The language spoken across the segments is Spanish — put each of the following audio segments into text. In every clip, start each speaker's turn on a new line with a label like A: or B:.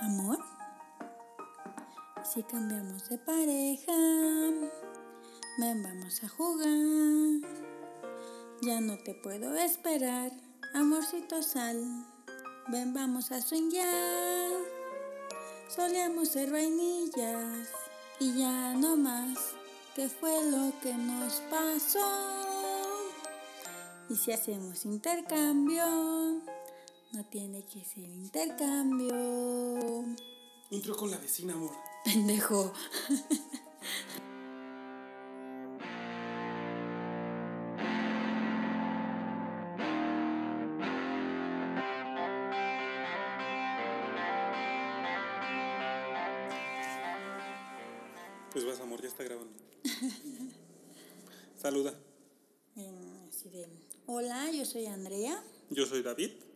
A: Amor, si cambiamos de pareja, ven, vamos a jugar. Ya no te puedo esperar, amorcito sal. Ven, vamos a swingar. Solíamos ser vainillas y ya no más. ¿Qué fue lo que nos pasó? Y si hacemos intercambio, no tiene que ser intercambio.
B: Intro con la vecina, amor.
A: Pendejo.
B: Pues vas, amor, ya está grabando. Saluda.
A: Em, Así hola, yo soy Andrea.
B: Yo soy David.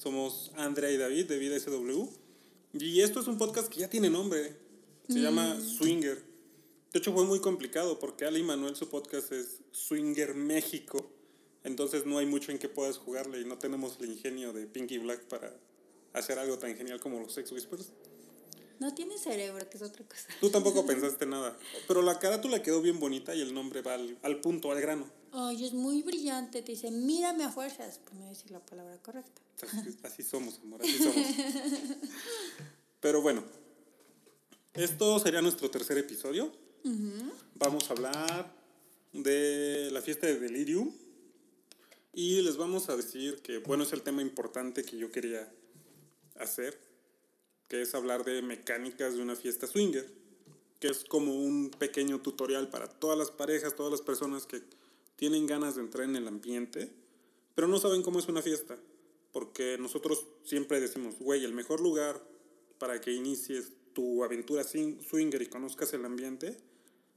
B: Somos Andrea y David de Vida SW. Y esto es un podcast que ya tiene nombre. Se llama Swinger. De hecho, fue muy complicado porque Ali Manuel, su podcast es Swinger México. Entonces no hay mucho en que puedas jugarle y no tenemos el ingenio de Pinky Black para hacer algo tan genial como los Sex Whispers.
A: No tiene cerebro, que es otra cosa.
B: Tú tampoco pensaste nada. Pero la carátula quedó bien bonita y el nombre va al, al punto, al grano.
A: Oye, es muy brillante. Te dice, mírame a fuerzas. No decir la palabra correcta.
B: Así, así somos, amor, así somos. Pero bueno, esto sería nuestro tercer episodio. Vamos a hablar de la fiesta de Delirium. Y les vamos a decir que, bueno, es el tema importante que yo quería hacer, que es hablar de mecánicas de una fiesta swinger, que es como un pequeño tutorial para todas las parejas, todas las personas que tienen ganas de entrar en el ambiente, pero no saben cómo es una fiesta, porque nosotros siempre decimos, güey, el mejor lugar para que inicies tu aventura sin- swinger y conozcas el ambiente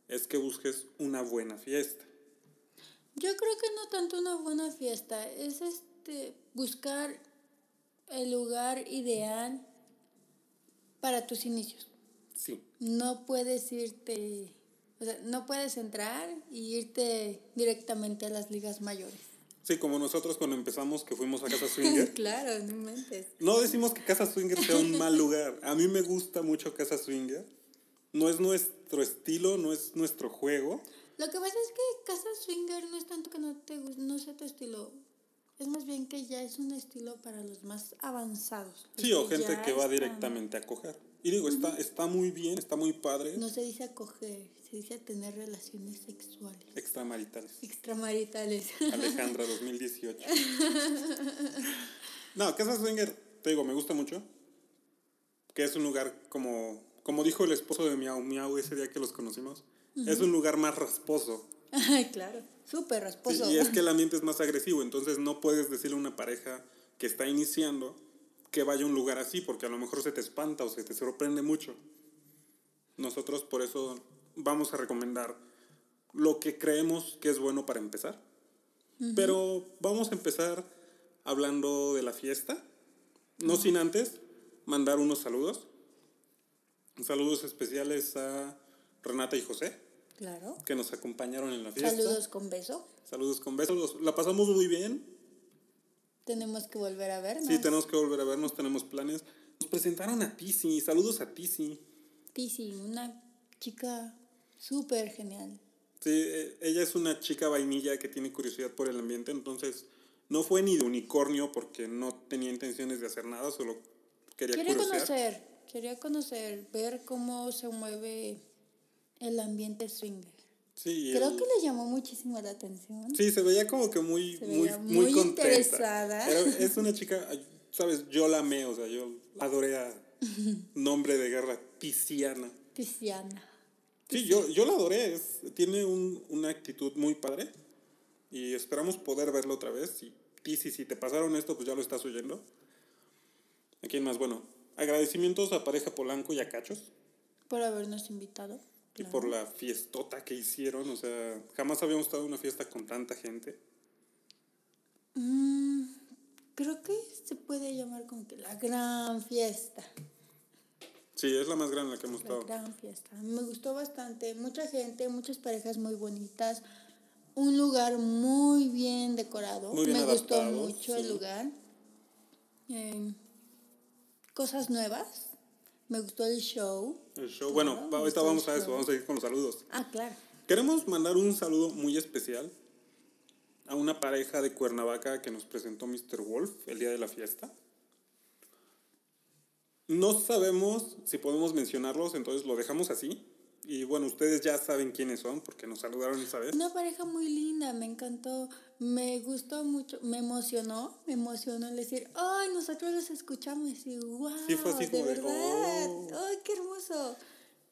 B: es que busques una buena fiesta.
A: Yo creo que no tanto una buena fiesta, es este buscar el lugar ideal para tus inicios.
B: Sí.
A: No puedes irte, o sea, no puedes entrar y irte directamente a las ligas mayores.
B: Sí, como nosotros cuando empezamos que fuimos a Casa Swinger.
A: claro, no mentes.
B: No decimos que Casa Swinger sea un mal lugar. A mí me gusta mucho Casa Swinger. No es nuestro estilo, no es nuestro juego.
A: Lo que pasa es que casa swinger no es tanto que no te no sea tu estilo, es más bien que ya es un estilo para los más avanzados.
B: Sí, o gente que va
A: están-
B: directamente a coger. Y digo, está, está muy bien, está muy padre.
A: No se dice acoger, se dice tener relaciones sexuales
B: Extramaritales.
A: extramaritales.
B: Alejandra 2018. No, Casa Swinger, te digo, me gusta mucho. Que es un lugar como, como dijo el esposo de Miau Miau ese día que los conocimos. Es un lugar más rasposo.
A: Ay, claro, súper
B: Sí,
A: rasposo.
B: y es que el ambiente es más agresivo, entonces no puedes decirle a una pareja que está iniciando que vaya a un lugar así, porque a lo mejor se te espanta o se te sorprende mucho. Nosotros por eso vamos a recomendar lo que creemos que es bueno para empezar. Pero vamos a empezar hablando de la fiesta, no sin antes mandar unos saludos. Saludos especiales a Renata y José,
A: Claro.
B: que nos acompañaron en la fiesta.
A: Saludos con beso.
B: Saludos con besos. La pasamos muy bien.
A: Tenemos que volver a vernos.
B: Sí, tenemos que volver a vernos, tenemos planes. Nos presentaron a Tizi. Saludos a Tizi.
A: Tizi, una chica súper genial.
B: Sí, eh, ella es una chica vainilla que tiene curiosidad por el ambiente, entonces no fue ni de unicornio porque no tenía intenciones de hacer nada, solo quería
A: Quería conocer, quería conocer, ver cómo se mueve el ambiente swinger.
B: Sí,
A: Creo que le llamó muchísimo la atención.
B: sí, se veía como que muy, muy, muy,
A: muy interesada.
B: Era- es una chica, sabes, yo la amé, o sea, yo adoré a nombre de guerra, Tiziana.
A: Tiziana.
B: Sí, yo, yo la adoré. Es, tiene un- una actitud muy padre. Y esperamos poder verlo otra vez. Y, si, si te pasaron esto, pues ya lo estás oyendo. ¿A quién más? Bueno, agradecimientos a Pareja Polanco y a Cachos.
A: Por habernos invitado.
B: Y por la fiestota que hicieron. O sea, jamás habíamos estado en una fiesta con tanta gente.
A: Mm, creo que se puede llamar como que la gran fiesta.
B: Sí, es la más grande la que hemos
A: La
B: estado.
A: gran fiesta. Me gustó bastante. Mucha gente, muchas parejas muy bonitas. Un lugar muy bien decorado.
B: Muy bien
A: Me gustó mucho el lugar. Eh, cosas nuevas. Me gustó el show.
B: El show, bueno,
A: Claro,
B: ahorita vamos a eso, vamos a ir con los saludos.
A: Ah, claro.
B: Queremos mandar un saludo muy especial a una pareja de Cuernavaca que nos presentó Mr. Wolf el día de la fiesta. No sabemos si podemos mencionarlos, entonces lo dejamos así. Y bueno, ustedes ya saben quiénes son porque nos saludaron esa vez.
A: Una pareja muy linda, me encantó, me gustó mucho, me emocionó, me emocionó el decir, ay, nosotros los escuchamos y wow,
B: Sí, fue así
A: de
B: como de,
A: verdad,
B: "Oh".
A: ay, qué hermoso.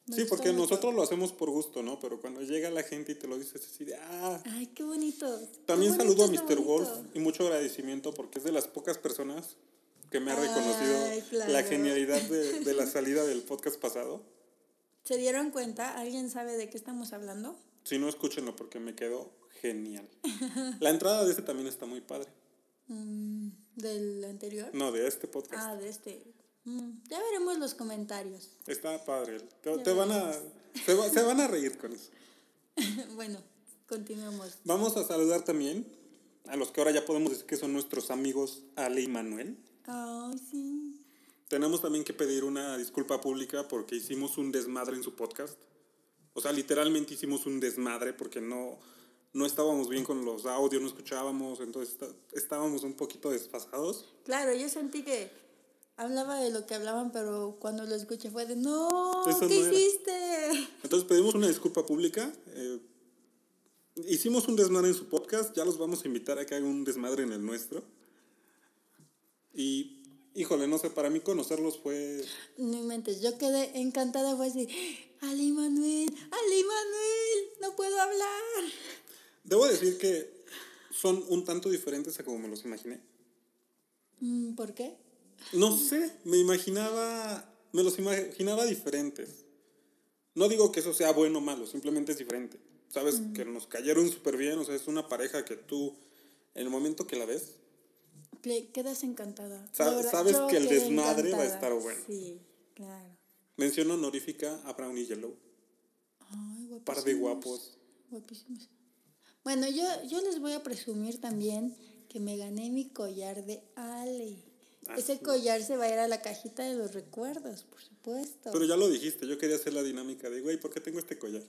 A: Me
B: Sí, porque
A: mucho.
B: nosotros lo hacemos por gusto, ¿no? Pero cuando llega la gente y te lo dices así de, ah,
A: Ay, qué bonito.
B: También
A: qué
B: saludo a
A: bonito,
B: Mr. Wolf
A: bonito.
B: y mucho agradecimiento porque es de las pocas personas que me ha
A: Ay,
B: reconocido
A: claro.
B: la genialidad de, de la salida del podcast pasado.
A: ¿Se dieron cuenta? ¿Alguien sabe de qué estamos hablando?
B: Si no, escúchenlo porque me quedó genial. La entrada de este también está muy padre.
A: Mm, ¿Del anterior?
B: No, de este podcast.
A: Ah, de este. Mm, ya veremos los comentarios.
B: Está padre. Te, te van a, se, va- se van a reír con eso.
A: bueno, continuemos.
B: Vamos a saludar también a los que ahora ya podemos decir que son nuestros amigos Ale y Manuel.
A: Ay, sí.
B: Tenemos también que pedir una disculpa pública porque hicimos un desmadre en su podcast. O sea, literalmente hicimos un desmadre porque no, no estábamos bien con los audios, no escuchábamos, entonces está- estábamos un poquito desfasados.
A: Claro, yo sentí que hablaba de lo que hablaban, pero cuando lo escuché fue de, no,
B: Eso
A: ¿qué
B: no era".
A: hiciste?
B: Entonces pedimos una disculpa pública. eh, hicimos un desmadre en su podcast, ya los vamos a invitar a que hagan un desmadre en el nuestro. Y, híjole, no sé, para mí conocerlos fue
A: No inventes, yo quedé encantada, fue así, Ali Manuel, Ali Manuel, no puedo hablar.
B: Debo decir que son un tanto diferentes a como me los imaginé.
A: Mm, ¿Por qué?
B: No sé, me imaginaba, me los imaginaba diferentes. No digo que eso sea bueno o malo, simplemente es diferente. Sabes que nos cayeron súper bien, o sea, es una pareja que tú, en el momento que la ves,
A: Quedas encantada.
B: Sa-
A: verdad,
B: sabes que el desmadre va a
A: encantada.
B: estar bueno.
A: Sí, claro.
B: mención honorífica a Brown y Yellow.
A: Ay, guapísimos.
B: Par de guapos.
A: Guapísimos. Bueno, yo, yo les voy a presumir también que me gané mi collar de Ale.
B: Ah,
A: Ese collar se va a ir a la cajita de los recuerdos, por supuesto.
B: Pero ya lo dijiste, yo quería hacer la dinámica de, güey, ¿por qué tengo este collar?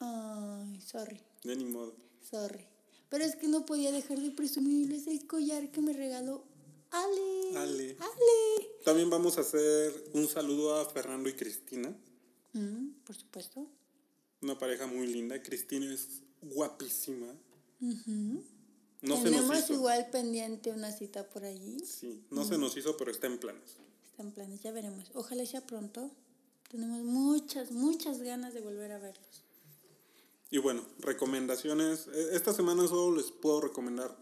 A: Ay, sorry,
B: De ni modo.
A: sorry. Pero es que no podía dejar de presumirles el collar que me regaló Ale.
B: Ale.
A: Ale.
B: También vamos a hacer un saludo a Fernando y Cristina,
A: Mm, por supuesto.
B: una pareja muy linda. Cristina es guapísima. No se
A: Tenemos
B: nos hizo.
A: igual pendiente una cita por allí.
B: Sí, no se nos hizo, pero está en planes.
A: Está en planes, ya veremos. Ojalá sea pronto. Tenemos muchas, muchas ganas de volver a verlos.
B: Y bueno, recomendaciones. Eh, Esta semana solo les puedo recomendar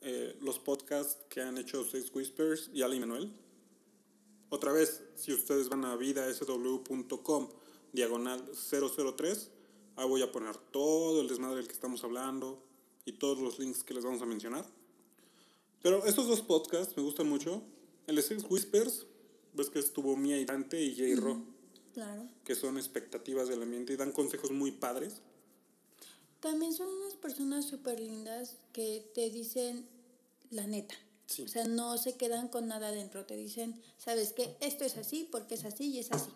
B: eh, los podcasts que han hecho Sex Whispers y Ali Manuel. Otra vez, si ustedes van a vidasw.com diagonal 003, ahí voy a poner todo el desmadre del que estamos hablando y todos los links que les vamos a mencionar. Pero estos dos podcasts me gustan mucho. El de Sex Whispers, ves que estuvo Mia y Dante y Jay Ro,
A: Claro.
B: que son expectativas del ambiente y dan consejos muy padres.
A: También son unas personas súper lindas que te dicen la neta.
B: Sí.
A: O sea, no se quedan con nada adentro. Te dicen, ¿sabes qué? Esto es así porque es así y es así.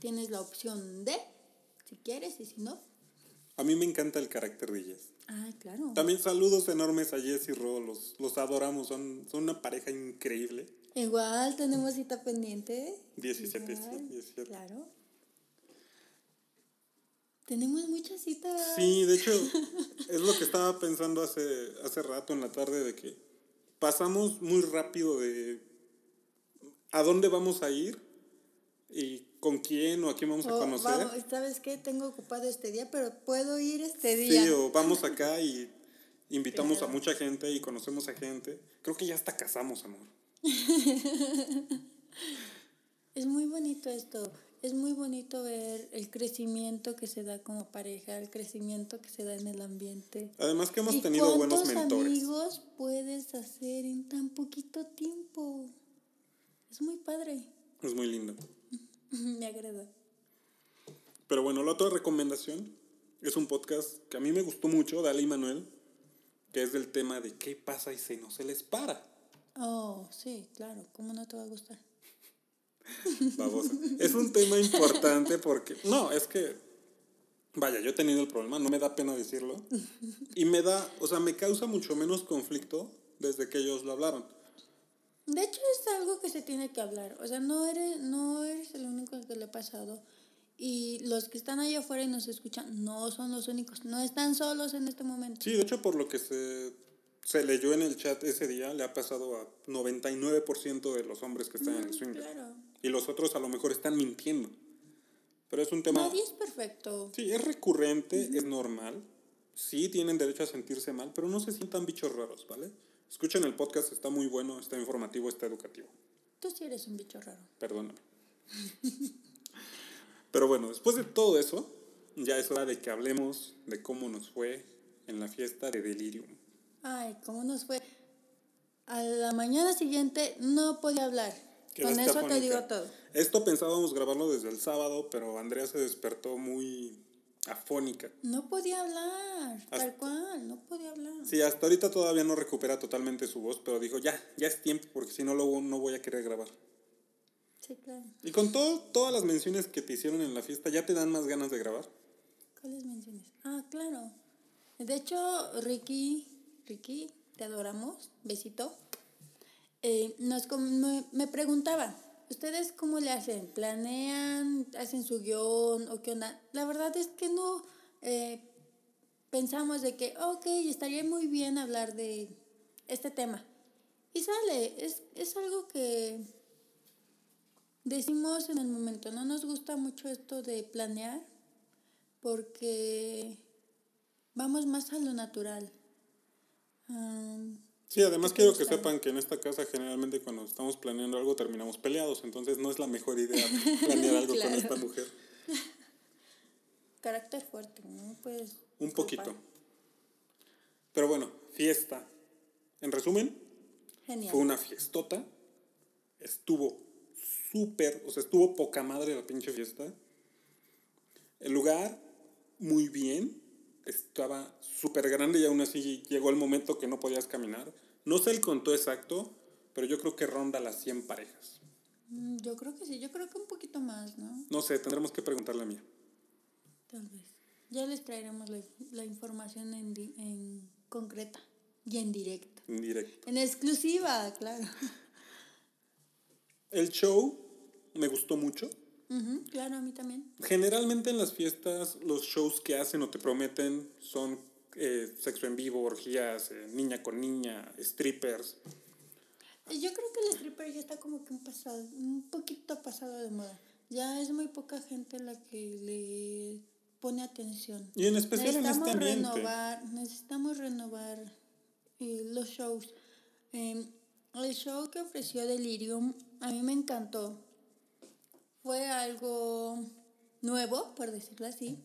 A: Tienes la opción de, si quieres y si no.
B: A mí me encanta el carácter de Jess.
A: Ay, claro.
B: También saludos enormes a Jess y Ro, los, los adoramos, son, son una pareja increíble.
A: Igual tenemos cita pendiente.
B: 17, sí,
A: Igual,
B: 17.
A: Claro. Tenemos muchas citas.
B: Sí, de hecho, es lo que estaba pensando hace, hace rato en la tarde, de que pasamos muy rápido de a dónde vamos a ir y con quién o a quién vamos a
A: O,
B: conocer.
A: vamos, ¿Sabes qué? Tengo ocupado este día, pero puedo ir este día.
B: Sí, o vamos acá y invitamos
A: Claro.
B: a mucha gente y conocemos a gente. Creo que ya hasta casamos, amor.
A: Es muy bonito esto. Es muy bonito ver el crecimiento que se da como pareja, el crecimiento que se da en el ambiente.
B: Además que hemos
A: ¿Y
B: tenido buenos
A: cuántos
B: mentores.
A: amigos puedes hacer en tan poquito tiempo? Es muy padre.
B: Es muy lindo.
A: Me agrada.
B: Pero bueno, la otra recomendación es un podcast que a mí me gustó mucho, de Ali Manuel, que es del tema de qué pasa y si no se les para.
A: Oh, sí, claro. ¿Cómo no te va a gustar?
B: Babosa. Es un tema importante porque. No, es que. Vaya, yo he tenido el problema, no me da pena decirlo. Y me da. O sea, me causa mucho menos conflicto desde que ellos lo hablaron.
A: De hecho, es algo que se tiene que hablar. O sea, no eres, no eres el único al que le ha pasado. Y los que están allá afuera y nos escuchan no son los únicos. No están solos en este momento.
B: Sí, de hecho, por lo que se, se leyó en el chat ese día, le ha pasado a 99% de los hombres que están en el swing.
A: Claro.
B: Y los otros a lo mejor están mintiendo. Pero es un tema...
A: Nadie es perfecto.
B: Sí, es recurrente, es normal. Sí tienen derecho a sentirse mal, pero no se sientan bichos raros, ¿vale? Escuchen el podcast, está muy bueno, está informativo, está educativo.
A: Tú sí eres un bicho raro.
B: Perdóname. Pero bueno, después de todo eso, ya es hora de que hablemos de cómo nos fue en la fiesta de Delirium.
A: Ay, ¿cómo nos fue? A la mañana siguiente no podía hablar. Con eso te digo todo.
B: Esto pensábamos grabarlo desde el sábado, pero Andrea se despertó muy afónica.
A: No podía hablar, tal
B: Hasta-
A: cual, no podía hablar.
B: Sí, hasta ahorita todavía no recupera totalmente su voz, pero dijo, ya, ya es tiempo, porque si no, luego no voy a querer grabar.
A: Sí, claro.
B: Y con todo, todas las menciones que te hicieron en la fiesta, ¿ya te dan más ganas de grabar?
A: ¿Cuáles menciones? Ah, claro. De hecho, Ricky, Ricky, te adoramos, besito. Eh, nos me, me preguntaba, ¿ustedes cómo le hacen? ¿Planean, hacen su guion o qué onda? La verdad es que no eh, pensamos de que, ok, estaría muy bien hablar de este tema. Y sale, es, es algo que decimos en el momento, no nos gusta mucho esto de planear porque vamos más a lo natural. Am,
B: Sí, además
A: ¿Qué te
B: quiero que sepan que en esta casa generalmente cuando estamos planeando algo terminamos peleados, entonces no es la mejor idea planear algo con esta mujer.
A: carácter fuerte, ¿no? Pues,
B: Un poquito.
A: culpar.
B: Pero bueno, fiesta. En resumen,
A: Genial.
B: fue una fiestota. Estuvo súper, o sea, estuvo poca madre la pinche fiesta. El lugar, muy bien. Estaba súper grande y aún así llegó el momento que no podías caminar. No sé el contó exacto, pero yo creo que ronda las 100 parejas.
A: Mm, Yo creo que sí, yo creo que un poquito más, ¿no?
B: No sé, tendremos que preguntarle a mí.
A: Tal vez. Ya les traeremos la, la información en, di- en concreta y en directo.
B: En directo.
A: En exclusiva, claro.
B: El show me gustó mucho.
A: Claro, a mí también.
B: Generalmente en las fiestas los shows que hacen o te prometen son eh, sexo en vivo, orgías, eh, niña con niña, strippers.
A: Yo creo que el stripper ya está como que un pasado, un poquito pasado de moda. Ya es muy poca gente la que le pone atención.
B: Y en especial en
A: necesitamos
B: este ambiente.
A: renovar, necesitamos renovar eh, los shows. Eh, el show que ofreció Delirium a mí me encantó. Fue algo nuevo, por decirlo así.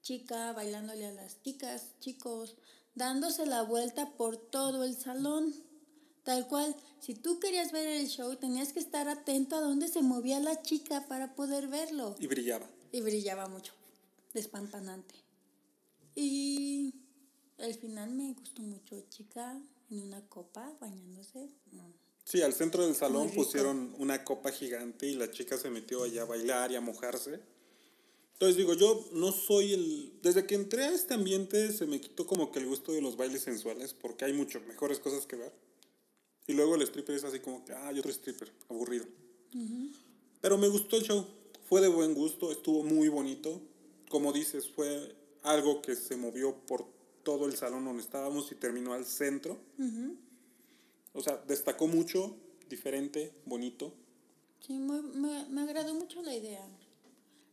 A: Chica bailándole a las chicas, chicos, dándose la vuelta por todo el salón. Tal cual, si tú querías ver el show, tenías que estar atento a dónde se movía la chica para poder verlo.
B: Y brillaba.
A: Y brillaba mucho, despampanante. Y el final me gustó mucho, chica en una copa bañándose. Mm.
B: Sí, al centro del salón pusieron una copa gigante y la chica se metió allá a bailar y a mojarse. Entonces digo, yo no soy el... Desde que entré a este ambiente se me quitó como que el gusto de los bailes sensuales porque hay mucho mejores cosas que ver. Y luego el stripper es así como que, ah, hay otro stripper, aburrido. Pero me gustó el show, fue de buen gusto, estuvo muy bonito. Como dices, fue algo que se movió por todo el salón donde estábamos y terminó al centro. O sea, destacó mucho, diferente, bonito.
A: Sí, muy- me, me agradó mucho la idea.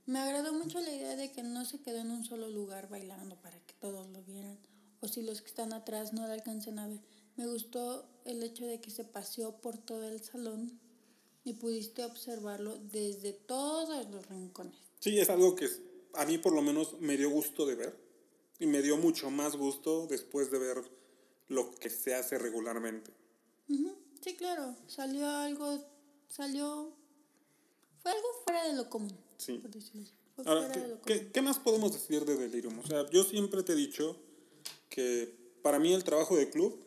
A: Me agradó mucho la idea de que no se quedó en un solo lugar bailando para que todos lo vieran. O si los que están atrás no lo alcancen a ver. Me gustó el hecho de que se paseó por todo el salón y pudiste observarlo desde todos los rincones.
B: Sí, es algo que a mí por lo menos me dio gusto de ver. Y me dio mucho más gusto después de ver lo que se hace regularmente.
A: Sí, claro. Salió algo, salió... Fue algo fuera de lo común.
B: Sí.
A: por decirlo así. Fue
B: Ahora,
A: fuera
B: ¿qué,
A: de lo
B: qué-
A: común.
B: qué más podemos decir de Delirium? O sea, yo siempre te he dicho que para mí el trabajo de club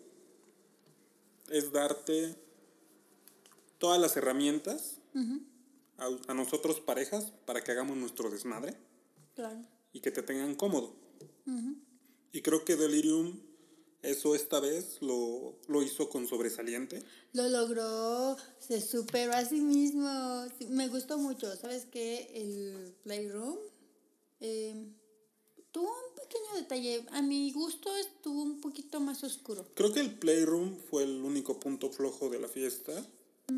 B: es darte todas las herramientas a, a nosotros parejas para que hagamos nuestro desmadre
A: Claro.
B: y que te tengan cómodo. Y creo que Delirium eso esta vez lo, lo hizo con sobresaliente.
A: Lo logró, se superó a sí mismo. Me gustó mucho. ¿Sabes qué? El Playroom eh, tuvo un pequeño detalle. A mi gusto estuvo un poquito más oscuro.
B: Creo que el Playroom fue el único punto flojo de la fiesta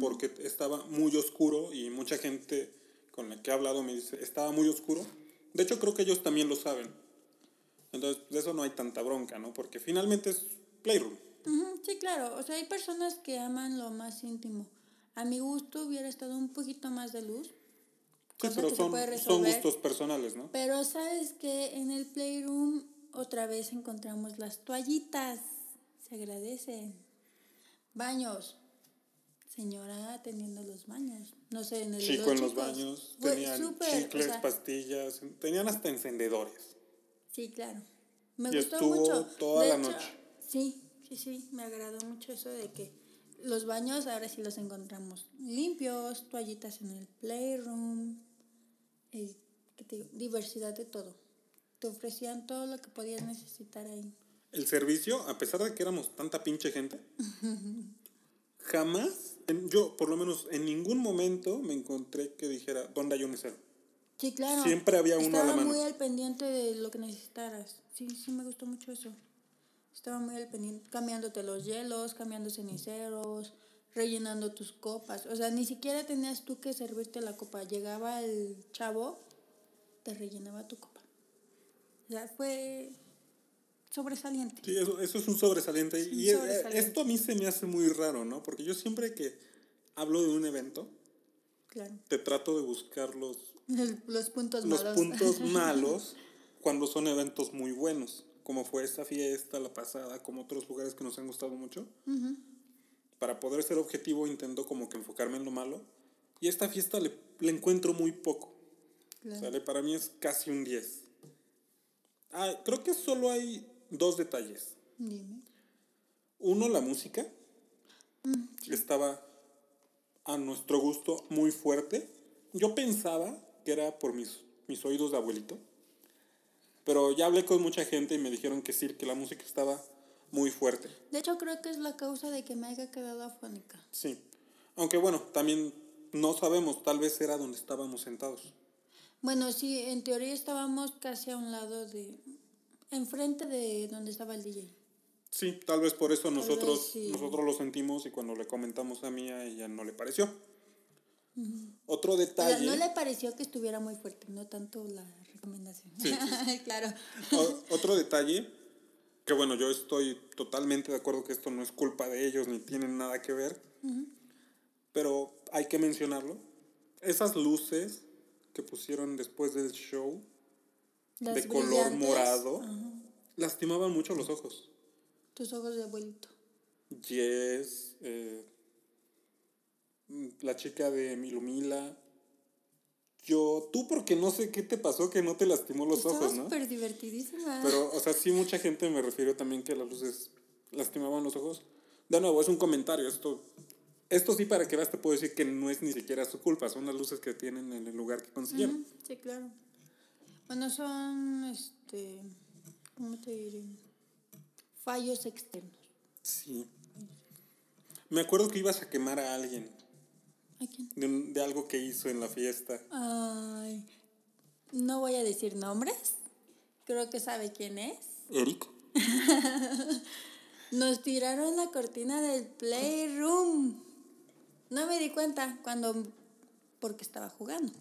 B: porque estaba muy oscuro y mucha gente con la que he hablado me dice, estaba muy oscuro. De hecho, creo que ellos también lo saben. Entonces, de eso no hay tanta bronca, ¿no? Porque finalmente es Playroom.
A: Sí, claro. O sea, hay personas que aman lo más íntimo. A mi gusto hubiera estado un poquito más de luz.
B: Sí, pero son,
A: puede
B: son
A: resolver.
B: gustos personales, ¿no?
A: Pero sabes que en el Playroom otra vez encontramos las toallitas. Se agradecen. Baños. Señora atendiendo los baños. No sé, en el
B: Chico en los baños,
A: o
B: chicles,
A: sea,
B: pastillas, tenían hasta encendedores.
A: Sí, claro. Me
B: Y
A: gustó
B: estuvo
A: mucho.
B: toda
A: De
B: la
A: hecho,
B: noche.
A: Sí, sí, sí. Me agradó mucho eso de que los baños ahora sí los encontramos limpios, toallitas en el playroom, eh, ¿qué te diversidad de todo. Te ofrecían todo lo que podías necesitar ahí.
B: El servicio, a pesar de que éramos tanta pinche gente, jamás, en- yo por lo menos en ningún momento me encontré que dijera, ¿dónde hay un mesero?
A: Sí, claro.
B: Siempre había uno a la
A: Estaba
B: mano.
A: muy al pendiente de lo que necesitaras. Sí, sí, me gustó mucho eso. Estaba muy al pendiente, cambiándote los hielos, cambiando ceniceros, rellenando tus copas. O sea, ni siquiera tenías tú que servirte la copa. Llegaba el chavo, te rellenaba tu copa. O sea, fue sobresaliente.
B: Sí, eso, eso es un sobresaliente.
A: Un
B: y eh,
A: sobresaliente.
B: esto a mí se me hace muy raro, ¿no? Porque yo siempre que hablo de un evento,
A: Claro.
B: te trato de buscar los,
A: los puntos
B: los
A: malos.
B: puntos malos cuando son eventos muy buenos, como fue esta fiesta, la pasada, como otros lugares que nos han gustado mucho.
A: Ujú.
B: Para poder ser objetivo intento como que enfocarme en lo malo. Y esta fiesta le, le encuentro muy poco.
A: Claro.
B: ¿sale? Para mí es casi un 10. Ah, creo que solo hay dos detalles.
A: Dime.
B: Uno, la música. Estaba a nuestro gusto muy fuerte. Yo pensaba que era por mis, mis oídos de abuelito. Pero ya hablé con mucha gente y me dijeron que sí, que la música estaba muy fuerte.
A: De hecho, creo que es la causa de que me haya quedado afónica.
B: Sí. Aunque bueno, también no sabemos, tal vez era donde estábamos sentados.
A: Bueno, sí, en teoría estábamos casi a un lado de... Enfrente de donde estaba el DJ.
B: Sí, tal vez por eso nosotros,
A: sí.
B: nosotros lo sentimos y cuando le comentamos a mí a ella no le pareció. Otro
A: O sea,
B: detalle,
A: no le pareció que estuviera muy fuerte, no tanto la recomendación.
B: Sí,
A: claro.
B: o- otro detalle, que bueno, yo estoy totalmente de acuerdo que esto no es culpa de ellos ni tienen nada que ver, pero hay que mencionarlo. Esas luces que pusieron después del show
A: Las
B: de color morado lastimaban mucho los ojos.
A: Tus ojos de abuelito.
B: Yes, eh, la chica de Milumila. Yo, tú porque no sé qué te pasó que no te lastimó los
A: Estaba
B: ojos, ¿no?
A: súper divertidísima.
B: Pero, o sea, sí mucha gente me refirió también que las luces lastimaban los ojos. De nuevo, es un comentario. Esto, esto sí para que veas te puedo decir que no es ni siquiera su culpa. Son las luces que tienen en el lugar que consiguieron.
A: Ujú, Sí, claro. Bueno, son, este, ¿cómo te diré? Fallos externos.
B: Sí. Me acuerdo que ibas a quemar a alguien
A: ¿A quién?
B: de, un- de algo que hizo en la fiesta.
A: Ay, no voy a decir nombres. Creo que sabe quién es.
B: Eric.
A: Nos tiraron la cortina del playroom. No me di cuenta cuando, porque estaba jugando.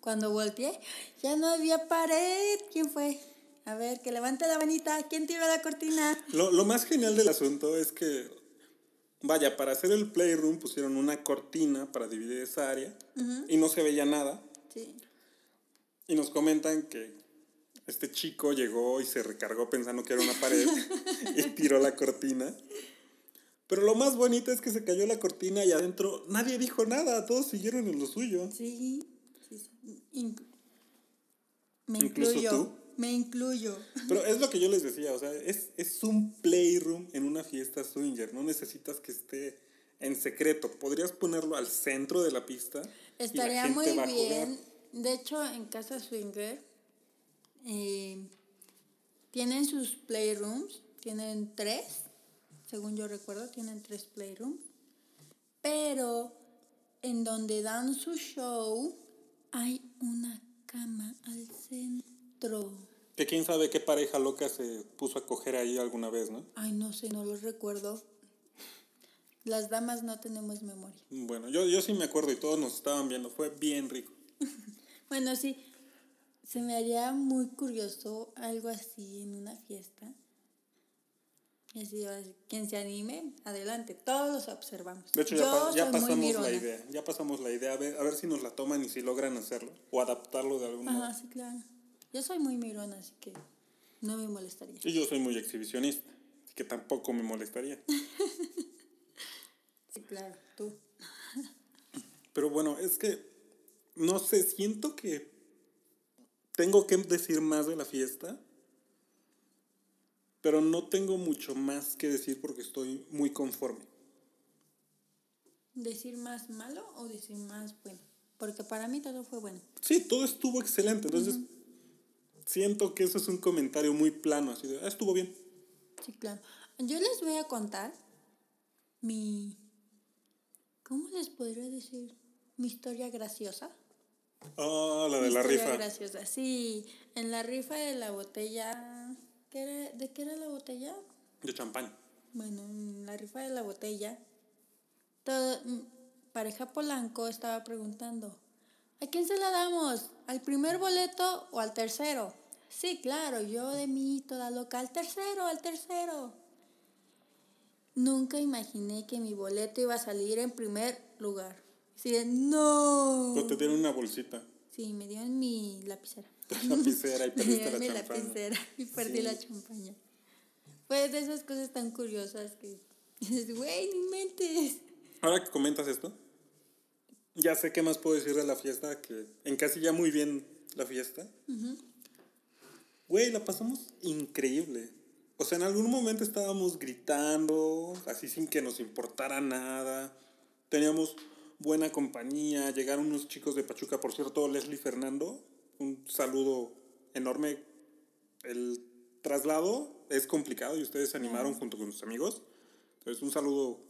A: Cuando volteé, ya no había pared. ¿Quién fue? A ver, que levante la manita. ¿Quién tiró la cortina?
B: Lo, lo más genial del asunto es que, vaya, para hacer el playroom pusieron una cortina para dividir esa área y no se veía nada.
A: Sí.
B: Y nos comentan que este chico llegó y se recargó pensando que era una pared y tiró la cortina. Pero lo más bonito es que se cayó la cortina y adentro nadie dijo nada, todos siguieron en lo suyo.
A: Sí. sí, sí. Inc- me
B: Incluso
A: incluyo.
B: tú.
A: Me incluyo.
B: Pero es lo que yo les decía, o sea, es, es un playroom en una fiesta swinger, no necesitas que esté en secreto. Podrías ponerlo al centro de la pista. y la
A: Estaría
B: gente
A: muy
B: va a jugar.
A: bien. De hecho, en Casa Swinger eh, tienen sus playrooms, tienen tres, según yo recuerdo, tienen tres playrooms. Pero en donde dan su show hay una cama al centro.
B: Que quién sabe qué pareja loca se puso a coger ahí alguna vez, ¿no?
A: Ay, no sé, no los recuerdo. Las damas no tenemos memoria.
B: Bueno, yo, yo sí me acuerdo y todos nos estaban viendo. Fue bien rico.
A: Bueno, sí, se me haría muy curioso algo así en una fiesta. Y así, quien se anime, adelante, todos los observamos.
B: De hecho, ya, pa- ya
A: muy
B: pasamos la idea. Ya pasamos la idea. A ver, a ver si nos la toman y si logran hacerlo. O adaptarlo de algún modo.
A: Ajá, sí, claro. Yo soy muy mirona, así que no me molestaría.
B: Y yo soy muy exhibicionista. Así que tampoco me molestaría.
A: Sí, claro, tú.
B: Pero bueno, es que, no sé, siento que tengo que decir más de la fiesta, pero no tengo mucho más que decir porque estoy muy conforme.
A: ¿Decir más malo o decir más bueno? Porque para mí todo fue bueno.
B: Sí, todo estuvo excelente, entonces siento que eso es un comentario muy plano, así de, ah, estuvo bien.
A: Sí, claro. Yo les voy a contar mi... ¿Cómo les podría decir? Mi historia graciosa.
B: Ah, la de
A: Mi
B: la
A: historia
B: rifa.
A: graciosa, sí. En la rifa de la botella... ¿qué era? ¿De qué era la botella?
B: De champán.
A: Bueno, en la rifa de la botella, todo, mm, pareja Polanco estaba preguntando, ¿a quién se la damos? ¿Al primer boleto o al tercero? Sí, claro, yo de mí toda loca, al tercero, al tercero. Nunca imaginé que mi boleto iba a salir en primer lugar. De, no.
B: Pero te dieron una bolsita.
A: Sí, me dio en mi lapicera.
B: lapicera y
A: Me
B: perdiste
A: dio en
B: la
A: mi
B: champaña.
A: lapicera y perdí la champaña. Pues de esas cosas tan curiosas que dices, güey, no inventes.
B: Ahora que comentas esto, ya sé qué más puedo decir de la fiesta, que encasilla muy bien la fiesta. Güey, la pasamos increíble. O sea, en algún momento estábamos gritando, así sin que nos importara nada. Teníamos buena compañía. Llegaron unos chicos de Pachuca, por cierto, Leslie Fernando. Un saludo enorme. El traslado es complicado y ustedes se animaron junto con sus amigos. Entonces, un saludo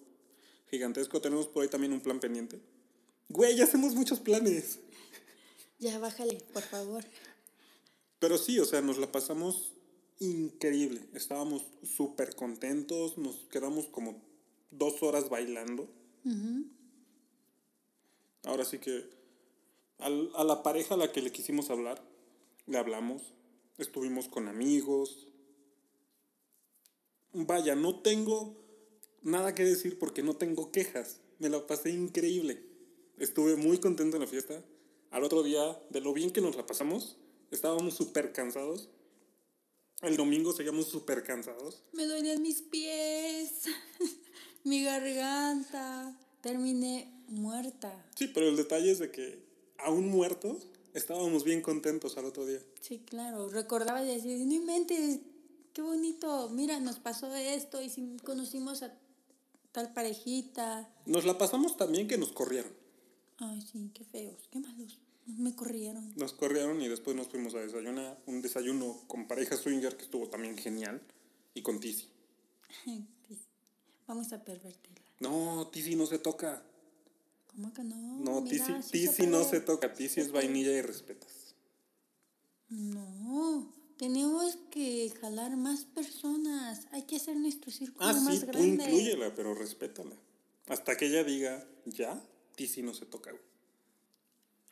B: gigantesco. Tenemos por ahí también un plan pendiente. Güey, ya hacemos muchos planes.
A: Ya, bájale, por favor.
B: Pero sí, o sea, nos la pasamos increíble. Estábamos súper contentos, nos quedamos como dos horas bailando. Ahora sí que al- a la pareja a la que le quisimos hablar, le hablamos, estuvimos con amigos. Vaya, no tengo nada que decir porque no tengo quejas. Me la pasé increíble. Estuve muy contento en la fiesta. Al otro día, de lo bien que nos la pasamos, estábamos súper cansados. El domingo seguíamos súper cansados.
A: Me dolían mis pies, mi garganta. Terminé muerta.
B: Sí, pero el detalle es de que, aún muertos, estábamos bien contentos al otro día.
A: Sí, claro. Recordaba y decía, no inventes, qué bonito. Mira, nos pasó esto y conocimos a tal parejita.
B: Nos la pasamos también que nos corrieron.
A: Ay, sí, qué feos, qué malos. Me corrieron.
B: Nos corrieron y después nos fuimos a desayunar. Un desayuno con pareja swinger que estuvo también genial. Y con Tizi.
A: Vamos a pervertirla.
B: No, Tizi no se toca.
A: ¿Cómo que no?
B: No,
A: Mira,
B: Tizi,
A: sí
B: Tizi no se toca. Tizi es vainilla y respetas.
A: No, tenemos que jalar más personas. Hay que hacer nuestro círculo
B: Ah,
A: más
B: sí, tú
A: grande.
B: inclúyela, pero respétala. Hasta que ella diga, ya, Tizi no se toca, güey.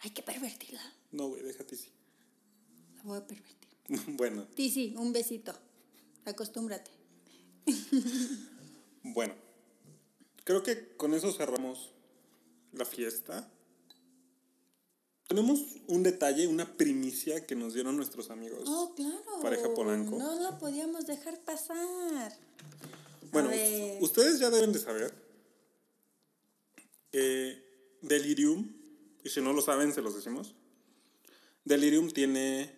A: Hay que pervertirla.
B: No, güey, deja Tizi.
A: La voy a pervertir.
B: bueno,
A: sí, un besito. Acostúmbrate.
B: bueno. Creo que con eso cerramos la fiesta. Tenemos un detalle, una primicia que nos dieron nuestros amigos.
A: Oh, claro.
B: Pareja Polanco.
A: No la podíamos dejar pasar.
B: Bueno, ustedes ya deben de saber que Delirium, y si no lo saben, se los decimos. Delirium tiene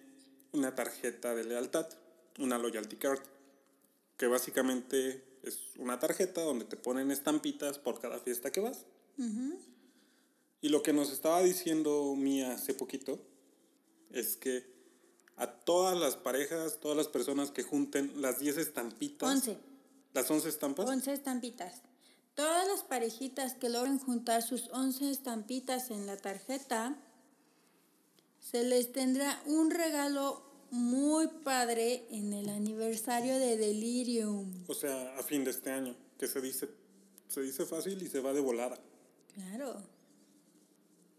B: una tarjeta de lealtad, una loyalty card, que básicamente Es una tarjeta donde te ponen estampitas por cada fiesta que vas. Y lo que nos estaba diciendo Mía hace poquito es que a todas las parejas, todas las personas que junten las 10 estampitas.
A: 11.
B: ¿Las 11 estampas?
A: 11 estampitas. Todas las parejitas que logren juntar sus 11 estampitas en la tarjeta, se les tendrá un regalo muy padre en el aniversario de Delirium.
B: O sea, a fin de este año, que se dice, se dice fácil y se va de volada.
A: Claro.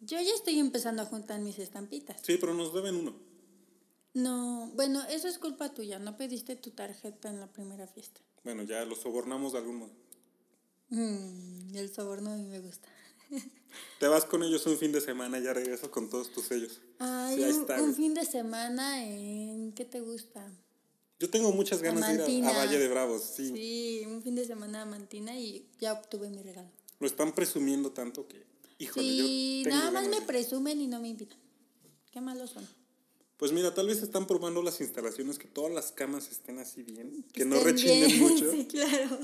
A: Yo ya estoy empezando a juntar mis estampitas.
B: Sí, pero nos deben uno.
A: No, bueno, eso es culpa tuya. No pediste tu tarjeta en la primera fiesta.
B: Bueno, ya lo sobornamos de algún modo.
A: Mm, el soborno a mí me gusta.
B: Te vas con ellos un fin de semana y ya regresas con todos tus sellos.
A: Ay,
B: Sí, ahí
A: un,
B: está,
A: un fin de semana en... ¿Qué te gusta?
B: Yo tengo muchas ganas de ir a- a. Valle de Bravos, sí.
A: Sí, un fin de semana a Mantina y ya obtuve mi regalo.
B: Lo están presumiendo tanto que, híjole,
A: Sí,
B: yo tengo
A: nada más me presumen y no me invitan. Qué malos son.
B: Pues mira, tal vez están probando las instalaciones, que todas las camas estén así bien, que no
A: Estén
B: rechinen
A: bien,
B: mucho,
A: Sí, claro.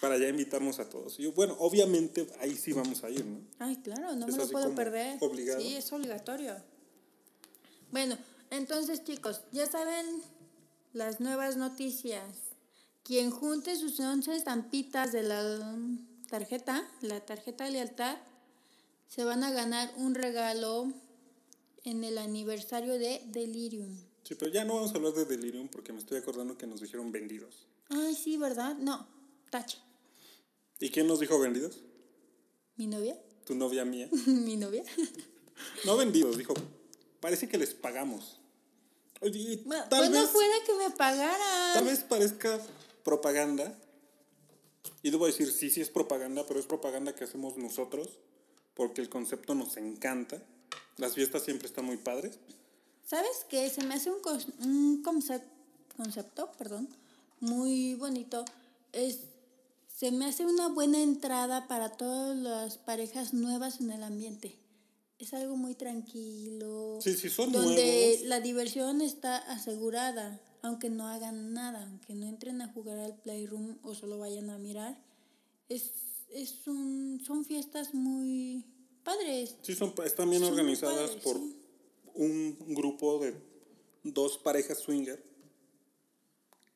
B: Para ya invitarnos a todos. Y yo, bueno, obviamente ahí sí vamos a ir, ¿no?
A: Ay, claro, no
B: Es
A: me lo puedo perder.
B: obligado.
A: Sí, es obligatorio. Bueno, entonces chicos, ya saben las nuevas noticias. Quien junte sus 11 estampitas de la tarjeta, la tarjeta de lealtad, se van a ganar un regalo en el aniversario de Delirium.
B: Sí, pero ya no vamos a hablar de Delirium porque me estoy acordando que nos dijeron vendidos.
A: Ay, sí, ¿verdad? No, tache.
B: ¿Y quién nos dijo vendidos?
A: ¿Mi novia?
B: Tu novia mía.
A: ¿Mi novia?
B: No vendidos, dijo, parece que les pagamos. Oye,
A: Bueno,
B: tal
A: bueno,
B: vez,
A: fuera que me pagaran.
B: tal vez parezca propaganda. Y debo decir, sí, sí es propaganda, pero es propaganda que hacemos nosotros porque el concepto nos encanta. Las fiestas siempre están muy padres.
A: ¿Sabes qué? Se me hace un, un concep- concepto, perdón, muy bonito. Es, se me hace una buena entrada para todas las parejas nuevas en el ambiente. Es algo muy tranquilo.
B: Sí, sí, son
A: donde
B: nuevos.
A: la diversión está asegurada, aunque no hagan nada, aunque no entren a jugar al playroom o solo vayan a mirar. Es, es un, son fiestas muy padres.
B: Sí, son, están bien
A: Son
B: organizadas
A: padres,
B: por
A: sí.
B: un grupo de dos parejas swinger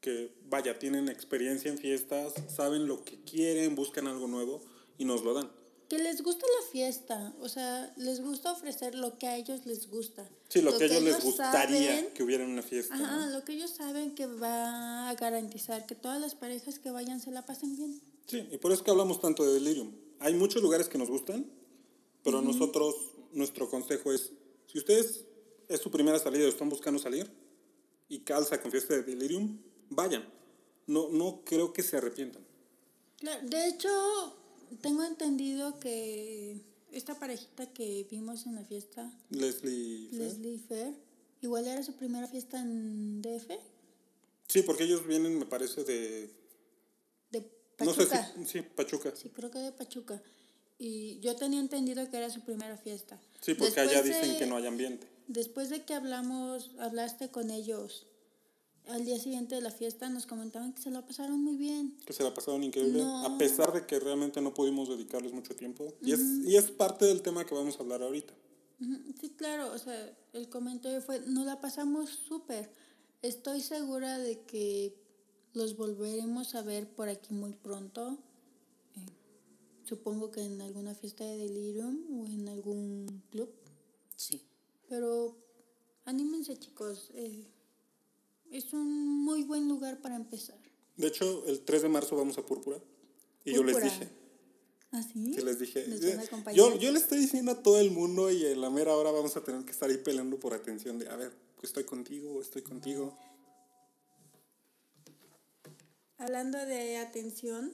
B: que, vaya, tienen experiencia en fiestas, saben lo que quieren, buscan algo nuevo y nos lo dan.
A: Que les gusta la fiesta, o sea, les gusta ofrecer lo que a ellos les gusta.
B: Sí, lo, que a ellos les gustaría
A: saben-
B: que hubiera una fiesta. ¿no?
A: Ajá, lo que ellos saben que va a garantizar que todas las parejas que vayan se la pasen bien.
B: Sí, y por eso es que hablamos tanto de Delirium. Hay muchos lugares que nos gustan, pero nosotros, nuestro consejo es, si ustedes es su primera salida y están buscando salir y calza con fiesta de Delirium, vayan. No, no creo que se arrepientan.
A: De hecho, tengo entendido que esta parejita que vimos en la fiesta,
B: Leslie. Fair.
A: Leslie Fair, igual era su primera fiesta en DF,
B: Sí, porque ellos vienen, me parece, de...
A: de
B: No sé
A: Pachuca.
B: si... Sí, Pachuca.
A: Sí, creo que de Pachuca. Y yo tenía entendido que era su primera fiesta.
B: Sí, porque allá
A: Después
B: dicen
A: de-
B: que no hay ambiente.
A: Después de que hablamos, hablaste con ellos al día siguiente de la fiesta, nos comentaban que se la pasaron muy bien.
B: Que se la pasaron increíble,
A: No.
B: a pesar de que realmente no pudimos dedicarles mucho tiempo. Y, es, y es parte del tema que vamos a hablar ahorita.
A: Sí, claro, o sea, el comentario fue, nos la pasamos súper. Estoy segura de que los volveremos a ver por aquí muy pronto. Eh, supongo que en alguna fiesta de Delirium o en algún club.
B: Sí.
A: Pero anímense chicos, eh, es un muy buen lugar para empezar.
B: De hecho, el 3 de marzo vamos a Púrpura. Y yo les dije,
A: ¿Ah, sí?
B: que les dije,
A: ¿Nos van a
B: eh, yo, yo le estoy diciendo a todo el mundo y en la mera hora vamos a tener que estar ahí peleando por atención de, a ver, estoy contigo, estoy contigo.
A: Hablando de atención,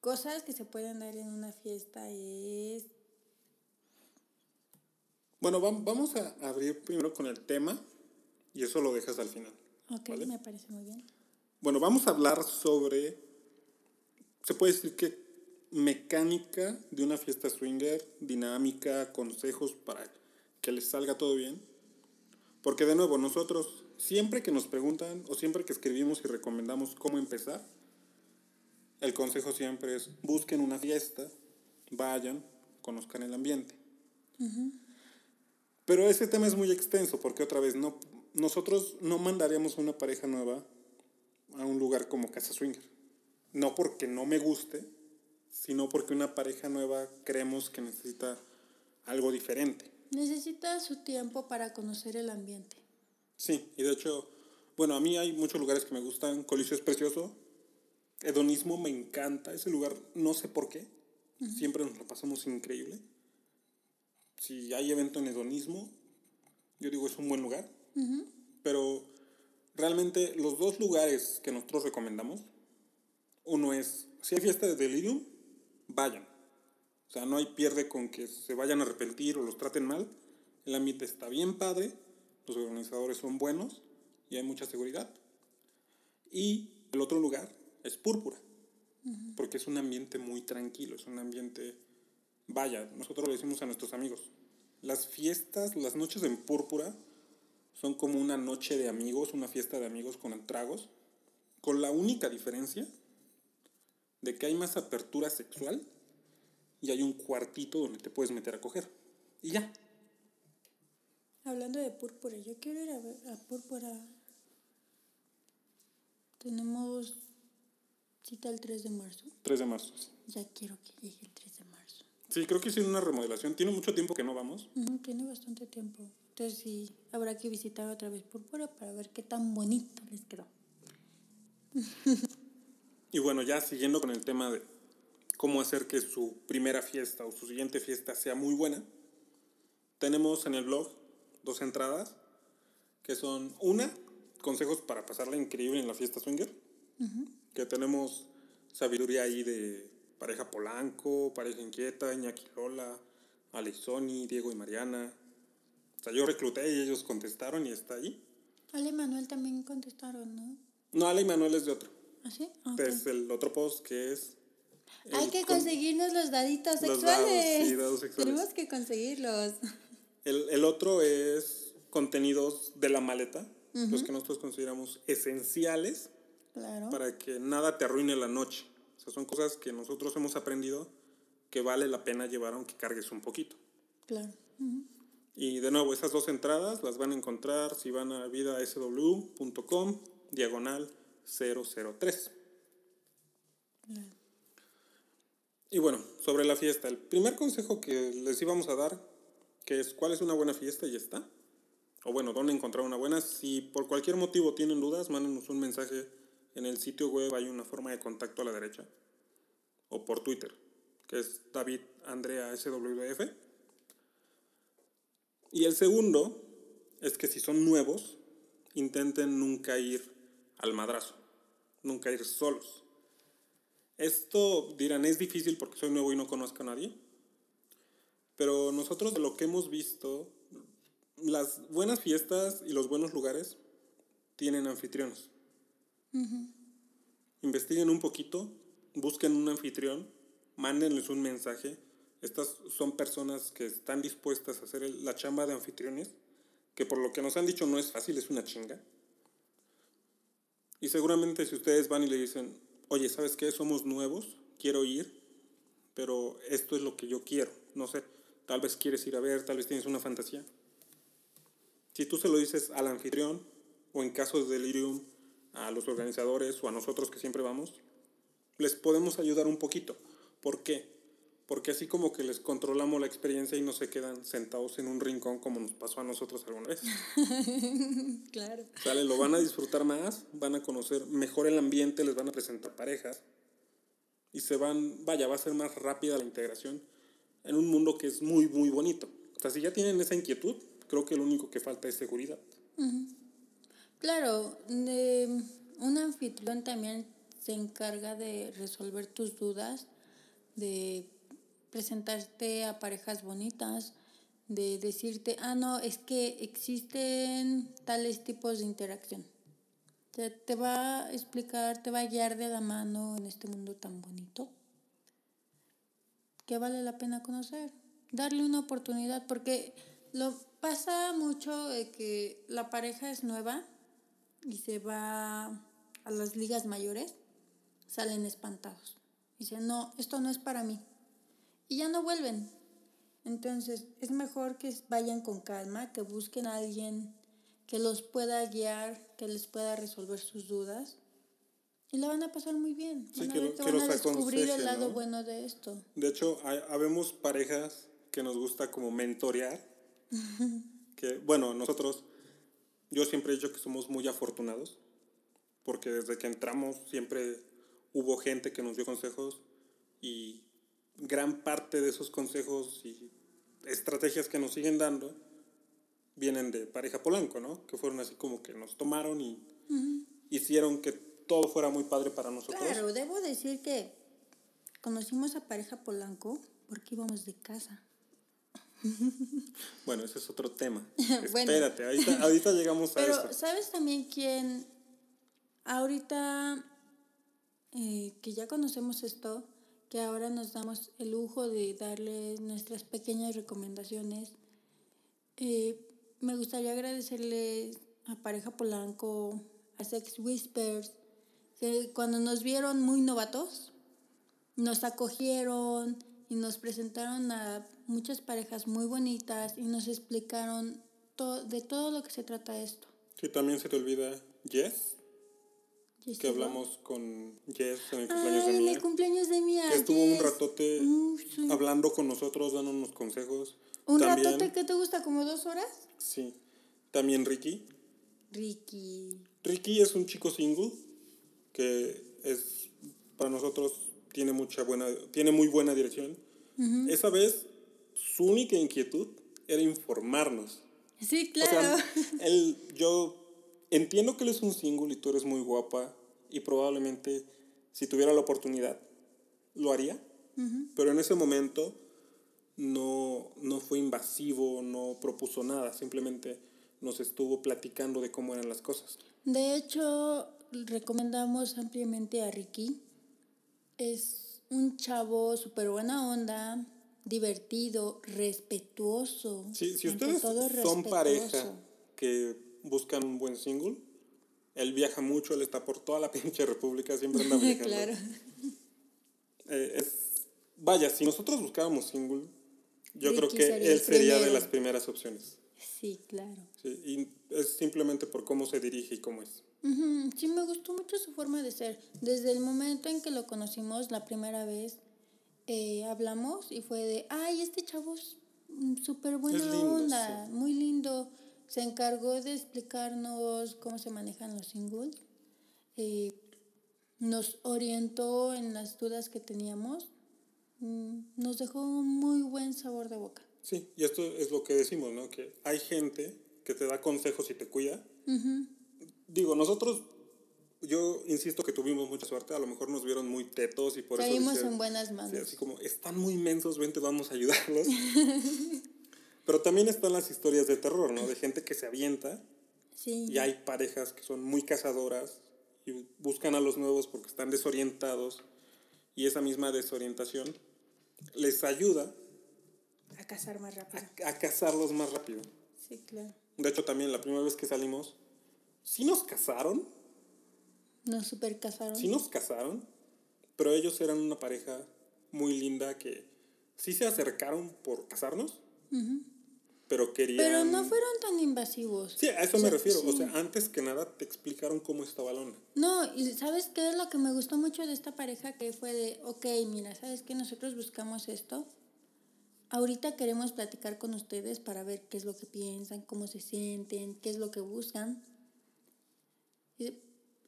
A: cosas que se pueden dar en una fiesta es...
B: Bueno, vam- vamos a abrir primero con el tema y eso lo dejas al final.
A: Ok,
B: ¿Vale?
A: me parece muy bien.
B: Bueno, vamos a hablar sobre, se puede decir que mecánica de una fiesta swinger, dinámica, consejos para que les salga todo bien. Porque de nuevo, nosotros siempre que nos preguntan o siempre que escribimos y recomendamos cómo empezar, el consejo siempre es busquen una fiesta, vayan, conozcan el ambiente. Pero ese tema es muy extenso porque otra vez no, nosotros no mandaríamos una pareja nueva a un lugar como Casa Swinger. No porque no me guste, sino porque una pareja nueva creemos que necesita algo diferente.
A: Necesita su tiempo para conocer el ambiente.
B: Sí, y de hecho, bueno, a mí hay muchos lugares que me gustan. Coliseo es precioso. Hedonismo me encanta. Ese lugar, no sé por qué. Siempre nos lo pasamos increíble. Si hay evento en hedonismo, yo digo es un buen lugar. Pero realmente los dos lugares que nosotros recomendamos, uno es, si hay fiesta de delirium, vayan. O sea, no hay pierde con que se vayan a arrepentir o los traten mal. El ambiente está bien padre, los organizadores son buenos y hay mucha seguridad. Y el otro lugar es Púrpura, porque es un ambiente muy tranquilo, es un ambiente, vaya, nosotros lo decimos a nuestros amigos, las fiestas, las noches en Púrpura son como una noche de amigos, una fiesta de amigos con tragos, con la única diferencia de que hay más apertura sexual y hay un cuartito donde te puedes meter a coger. Y ya.
A: Hablando de púrpura, yo quiero ir a, ver a púrpura. Tenemos cita el 3 de marzo.
B: 3 de marzo, sí.
A: Ya quiero que llegue el 3 de marzo.
B: Sí, creo que hicieron una remodelación. Tiene mucho tiempo que no vamos.
A: tiene bastante tiempo. Entonces sí, habrá que visitar otra vez Púrpura para ver qué tan bonito les quedó.
B: y bueno, ya siguiendo con el tema de cómo hacer que su primera fiesta o su siguiente fiesta sea muy buena, tenemos en el blog dos entradas que son una, consejos para pasarla increíble en la fiesta swinger, que tenemos sabiduría ahí de pareja Polanco, pareja inquieta, Iñaki Lola, Alexoni, Diego y Mariana. O sea, yo recluté y ellos contestaron y está ahí.
A: Ale y Manuel también contestaron, ¿no?
B: No, Ale y Manuel es de otro.
A: ¿Ah, sí?
B: Es el otro post que es
A: hay que conseguirnos los daditos sexuales. Tenemos que conseguirlos.
B: El, otro es contenidos de la maleta, los que nosotros consideramos esenciales para que nada te arruine la noche. O sea, son cosas que nosotros hemos aprendido que vale la pena llevar aunque cargues un poquito.
A: Claro.
B: Y de nuevo, esas dos entradas las van a encontrar si van a vidasw.com, diagonal 003. Claro. Y bueno, sobre la fiesta, el primer consejo que les íbamos a dar, que es cuál es una buena fiesta y ya está. O bueno, dónde encontrar una buena. Si por cualquier motivo tienen dudas, mándenos un mensaje en el sitio web, hay una forma de contacto a la derecha. O por Twitter, que es David Andrea SWF. Y el segundo es que si son nuevos, intenten nunca ir al madrazo, nunca ir solos. Esto dirán, es difícil porque soy nuevo y no conozco a nadie. Pero nosotros de lo que hemos visto, las buenas fiestas y los buenos lugares tienen anfitriones. Investiguen un poquito, busquen un anfitrión, mándenles un mensaje. Estas son personas que están dispuestas a hacer la chamba de anfitriones, que por lo que nos han dicho no es fácil, es una chinga. Y seguramente si ustedes van y le dicen, oye, ¿sabes qué? Somos nuevos, quiero ir, pero esto es lo que yo quiero. No sé, tal vez quieres ir a ver, tal vez tienes una fantasía. Si tú se lo dices al anfitrión, o en caso de delirium, a los organizadores o a nosotros que siempre vamos, les podemos ayudar un poquito. ¿Por qué? Porque así como que les controlamos la experiencia y no se quedan sentados en un rincón como nos pasó a nosotros alguna vez.
A: claro.
B: Sale, lo van a disfrutar más, van a conocer mejor el ambiente, les van a presentar parejas y se van, vaya, va a ser más rápida la integración en un mundo que es muy, muy bonito. O sea, si ya tienen esa inquietud, creo que lo único que falta es seguridad.
A: Claro, un anfitrión también se encarga de resolver tus dudas, de presentarte a parejas bonitas, de decirte, ah, no, es que existen tales tipos de interacción. Te, te va a explicar, te va a guiar de la mano en este mundo tan bonito que vale la pena conocer. Darle una oportunidad, porque lo pasa mucho de que la pareja es nueva y se va a las ligas mayores, salen espantados. Dicen, no, esto no es para mí. Y ya no vuelven. Entonces, es mejor que vayan con calma, que busquen a alguien que los pueda guiar, que les pueda resolver sus dudas. Y la van a pasar muy bien.
B: Sí,
A: van
B: que,
A: a, ver que
B: que
A: van a descubrir el lado
B: ¿no?
A: bueno de esto.
B: De hecho, hay- habemos parejas que nos gusta como mentorear. que, bueno, nosotros, yo siempre he dicho que somos muy afortunados, porque desde que entramos siempre hubo gente que nos dio consejos y gran parte de esos consejos y estrategias que nos siguen dando vienen de pareja Polanco, ¿no? Que fueron así como que nos tomaron y hicieron que todo fuera muy padre para nosotros.
A: Claro, debo decir que conocimos a pareja Polanco porque íbamos de casa.
B: Bueno, ese es otro tema.
A: Bueno.
B: Espérate, ahorita, ahorita llegamos a
A: Pero,
B: eso.
A: ¿sabes también quién? Ahorita eh, que ya conocemos esto, que ahora nos damos el lujo de darle nuestras pequeñas recomendaciones, eh, me gustaría agradecerle a Pareja Polanco, a Sex Whispers, que cuando nos vieron muy novatos, nos acogieron y nos presentaron a muchas parejas muy bonitas y nos explicaron to- de todo lo que se trata esto.
B: Sí, también se te olvida Jess, que hablamos con Jess en el cumpleaños
A: Ay,
B: de
A: en
B: Mía.
A: el cumpleaños de Mía.
B: Que estuvo un ratote
A: sí.
B: hablando con nosotros, dándonos consejos.
A: ¿Un
B: también,
A: ratote que te gusta como dos horas?
B: Sí. También Ricky.
A: Ricky.
B: Ricky es un chico single que es para nosotros tiene mucha buena tiene muy buena dirección. Esa vez su única inquietud era informarnos.
A: Sí,
B: O
A: claro.
B: sea, él, yo entiendo que él es un single y tú eres muy guapa y probablemente si tuviera la oportunidad lo haría, pero en ese momento no, no fue invasivo, no propuso nada, simplemente nos estuvo platicando de cómo eran las cosas.
A: De hecho, recomendamos ampliamente a Ricky. Es un chavo súper buena onda, divertido, respetuoso.
B: Sí, si ustedes
A: todo,
B: son
A: respetuoso.
B: pareja que buscan un buen single, él viaja mucho, él está por toda la pinche república, siempre anda viajando.
A: claro.
B: Eh, es, vaya, si nosotros buscáramos single, yo creo
A: Ricky
B: que
A: sería
B: él sería de
A: primero.
B: las primeras opciones.
A: Sí, claro.
B: Sí, y es simplemente por cómo se dirige y cómo es.
A: Ujú, Sí, me gustó mucho su forma de ser. Desde el momento en que lo conocimos la primera vez, eh, hablamos y fue de, ay, este chavo es mm, súper buena
B: lindo,
A: onda, muy lindo. Se encargó de explicarnos cómo se manejan los singles. Eh, nos orientó en las dudas que teníamos. Mm, Nos dejó un muy buen sabor de boca.
B: Sí, y esto es lo que decimos, ¿no? Que hay gente que te da consejos y te cuida. Digo, nosotros, yo insisto que tuvimos mucha suerte, a lo mejor nos vieron muy tetos y por
A: Caímos
B: eso... dice-
A: en buenas
B: Sí,
A: manos.
B: así como, están muy inmensos, vente, vamos a ayudarlos. Pero también están las historias de terror, ¿no? De gente que se avienta
A: Sí.
B: y hay parejas que son muy cazadoras y buscan a los nuevos porque están desorientados y esa misma desorientación les ayuda
A: A cazar más rápido.
B: a, a cazarlos más rápido.
A: Sí, claro.
B: De hecho, también la primera vez que salimos, sí nos casaron,
A: Nos super casaron.
B: sí nos casaron, pero ellos eran una pareja muy linda que sí se acercaron por casarnos, pero querían...
A: Pero no fueron tan invasivos.
B: Sí, a eso
A: O
B: me
A: sea,
B: refiero. O
A: sí.
B: sea, antes que nada te explicaron cómo estaba la onda.
A: No, y ¿sabes qué es lo que me gustó mucho de esta pareja? Que fue de, ok, mira, ¿sabes qué? Nosotros buscamos esto. Ahorita queremos platicar con ustedes para ver qué es lo que piensan, cómo se sienten, qué es lo que buscan. Y,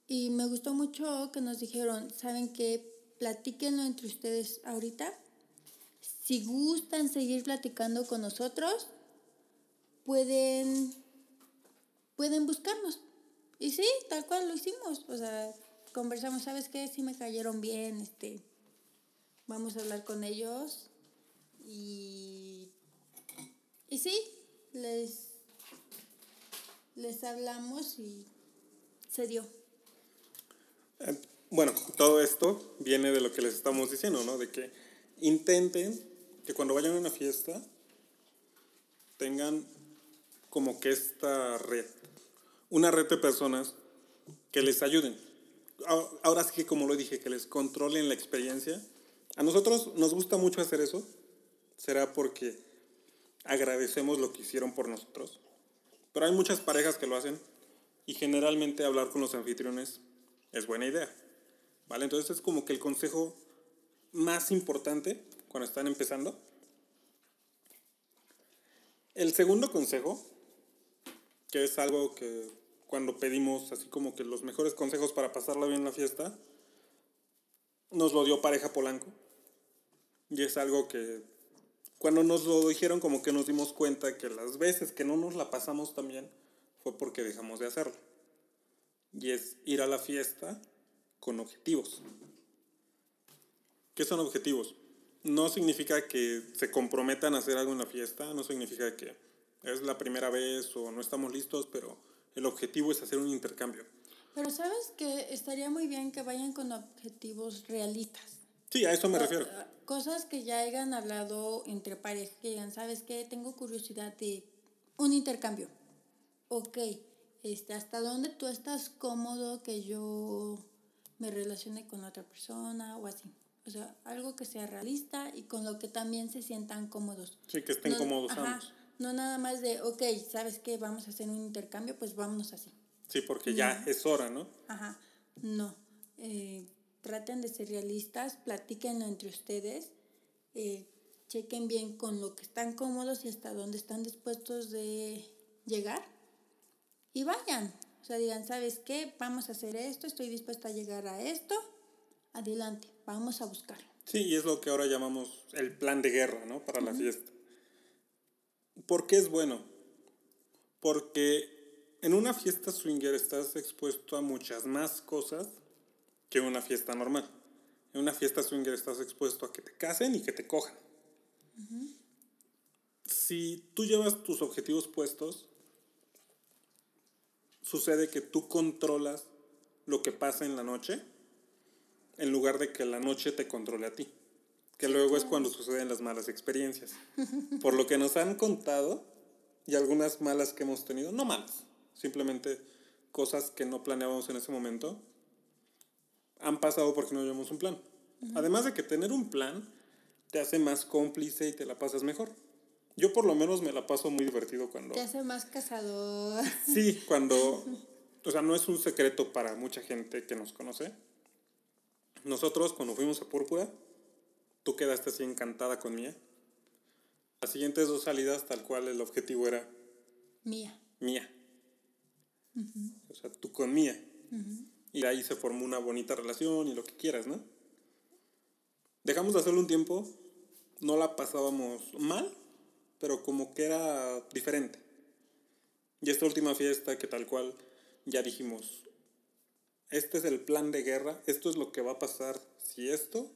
A: y me gustó mucho que nos dijeron, ¿saben qué? Platíquenlo entre ustedes ahorita. Si gustan seguir platicando con nosotros, pueden, pueden buscarnos. Y sí, tal cual lo hicimos. O sea, conversamos, ¿sabes qué? Sí me cayeron bien, este, vamos a hablar con ellos. Y, y sí, les, les hablamos y se dio.
B: Eh, Bueno, todo esto viene de lo que les estamos diciendo, ¿no? De que intenten que cuando vayan a una fiesta tengan como que esta red. Una red de personas que les ayuden. Ahora sí que como lo dije, que les controlen la experiencia. A nosotros nos gusta mucho hacer eso. Será porque agradecemos lo que hicieron por nosotros. Pero hay muchas parejas que lo hacen y generalmente hablar con los anfitriones es buena idea. ¿Vale? Entonces es como que el consejo más importante cuando están empezando. El segundo consejo, que es algo que cuando pedimos así como que los mejores consejos para pasarla bien en la fiesta, nos lo dio pareja Polanco. Y es algo que cuando nos lo dijeron como que nos dimos cuenta que las veces que no nos la pasamos tan bien fue porque dejamos de hacerlo. Y es ir a la fiesta con objetivos. ¿Qué son objetivos? No significa que se comprometan a hacer algo en la fiesta, no significa que es la primera vez o no estamos listos, pero el objetivo es hacer un intercambio.
A: Pero sabes que estaría muy bien que vayan con objetivos realistas.
B: Sí, a eso me refiero.
A: Cosas que ya hayan hablado entre parejas, que digan, ¿sabes qué? Tengo curiosidad de un intercambio. Ok, este, ¿hasta dónde tú estás cómodo que yo me relacione con otra persona o así? O sea, algo que sea realista y con lo que también se sientan cómodos.
B: Sí, que estén cómodos
A: ambos. No nada más de, ok, ¿sabes qué? Vamos a hacer un intercambio, pues vámonos así.
B: Sí, porque ya es hora, ¿no?
A: Ajá, no. Eh, traten de ser realistas, platiquen entre ustedes, eh, chequen bien con lo que están cómodos y hasta dónde están dispuestos de llegar y vayan. O sea, digan, ¿sabes qué? Vamos a hacer esto, estoy dispuesta a llegar a esto, adelante, vamos a buscarlo.
B: Sí, y es lo que ahora llamamos el plan de guerra, ¿no? Para la fiesta. ¿Por qué es bueno? Porque en una fiesta swinger estás expuesto a muchas más cosas que en una fiesta normal. En una fiesta swinger estás expuesto a que te casen y que te cojan. Si tú llevas tus objetivos puestos, sucede que tú controlas lo que pasa en la noche en lugar de que la noche te controle a ti. Que luego es cuando suceden las malas experiencias. Por lo que nos han contado y algunas malas que hemos tenido, no malas, simplemente cosas que no planeábamos en ese momento, han pasado porque no llevamos un plan. Además de que tener un plan te hace más cómplice y te la pasas mejor. Yo por lo menos me la paso muy divertido cuando...
A: Te hace más cazador.
B: Sí, cuando... O sea, no es un secreto para mucha gente que nos conoce. Nosotros cuando fuimos a Púrpura, tú quedaste así encantada con Mía. Las siguientes dos salidas, tal cual el objetivo era...
A: Mía.
B: Mía. O sea, tú con Mía. Y ahí se formó una bonita relación y lo que quieras, ¿no? Dejamos de hacerlo un tiempo, no la pasábamos mal, pero como que era diferente. Y esta última fiesta que tal cual ya dijimos, este es el plan de guerra, esto es lo que va a pasar si esto,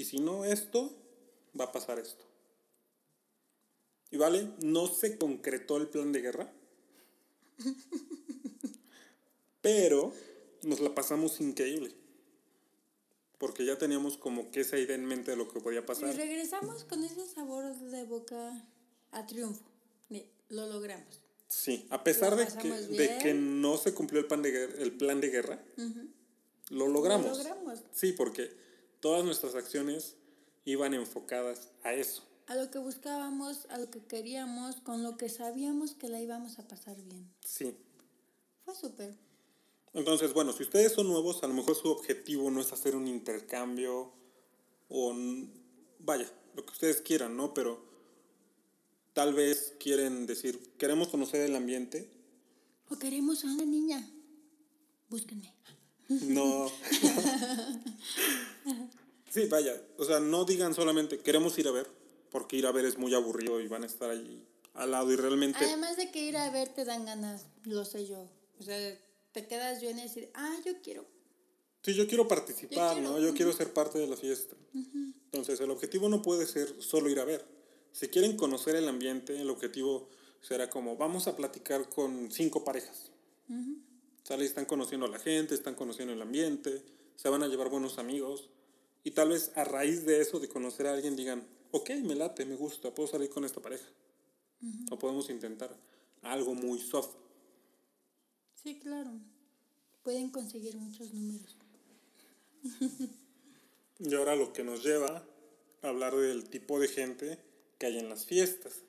B: y si no esto, va a pasar esto. Y vale, no se concretó el plan de guerra, pero nos la pasamos increíble. Porque ya teníamos como que esa idea en mente de lo que podía pasar.
A: Y regresamos con ese sabor de boca a triunfo. Lo logramos.
B: Sí, a pesar de que, de que, no se cumplió el plan de, el plan de guerra, lo logramos.
A: Lo logramos.
B: Sí, porque todas nuestras acciones iban enfocadas a eso.
A: A lo que buscábamos, a lo que queríamos, con lo que sabíamos que la íbamos a pasar bien.
B: Sí.
A: Fue súper.
B: Entonces, bueno, si ustedes son nuevos, a lo mejor su objetivo no es hacer un intercambio o, vaya, lo que ustedes quieran, ¿no? Pero tal vez quieren decir, queremos conocer el ambiente.
A: O queremos a una niña. Búsquenme.
B: No. sí, vaya, o sea, no digan solamente, queremos ir a ver, porque ir a ver es muy aburrido y van a estar allí al lado y realmente...
A: Además de que ir a ver te dan ganas, lo sé yo. O sea, te quedas bien y decir, ah, yo quiero.
B: Sí, yo quiero participar, ¿no? Yo quiero ser parte de la fiesta. Entonces, el objetivo no puede ser solo ir a ver. Si quieren conocer el ambiente, el objetivo será como, vamos a platicar con cinco parejas. Sale, están conociendo a la gente, están conociendo el ambiente, se van a llevar buenos amigos. Y tal vez a raíz de eso, de conocer a alguien, digan, ok, me late, me gusta, puedo salir con esta pareja. O podemos intentar algo muy soft.
A: Sí, claro. pueden conseguir muchos números.
B: Y ahora lo que nos lleva a hablar del tipo de gente que hay en las fiestas.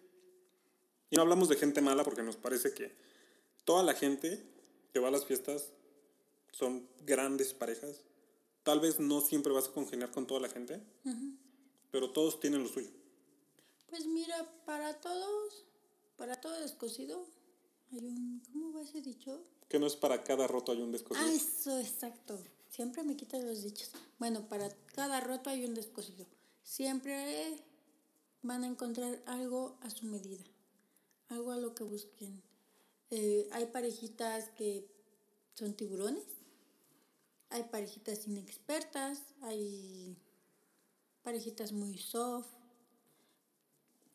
B: Y no hablamos de gente mala porque nos parece que toda la gente que va a las fiestas son grandes parejas. Tal vez no siempre vas a congeniar con toda la gente, pero todos tienen lo suyo.
A: Pues mira, para todos, para todo descosido, hay un, ¿cómo va ese dicho?
B: Que no es para cada roto hay un descosido.
A: Ah, eso, exacto. Siempre me quitan los dichos. Bueno, para cada roto hay un descosido. Siempre van a encontrar algo a su medida, algo a lo que busquen. Eh, hay parejitas que son tiburones, hay parejitas inexpertas, hay parejitas muy soft.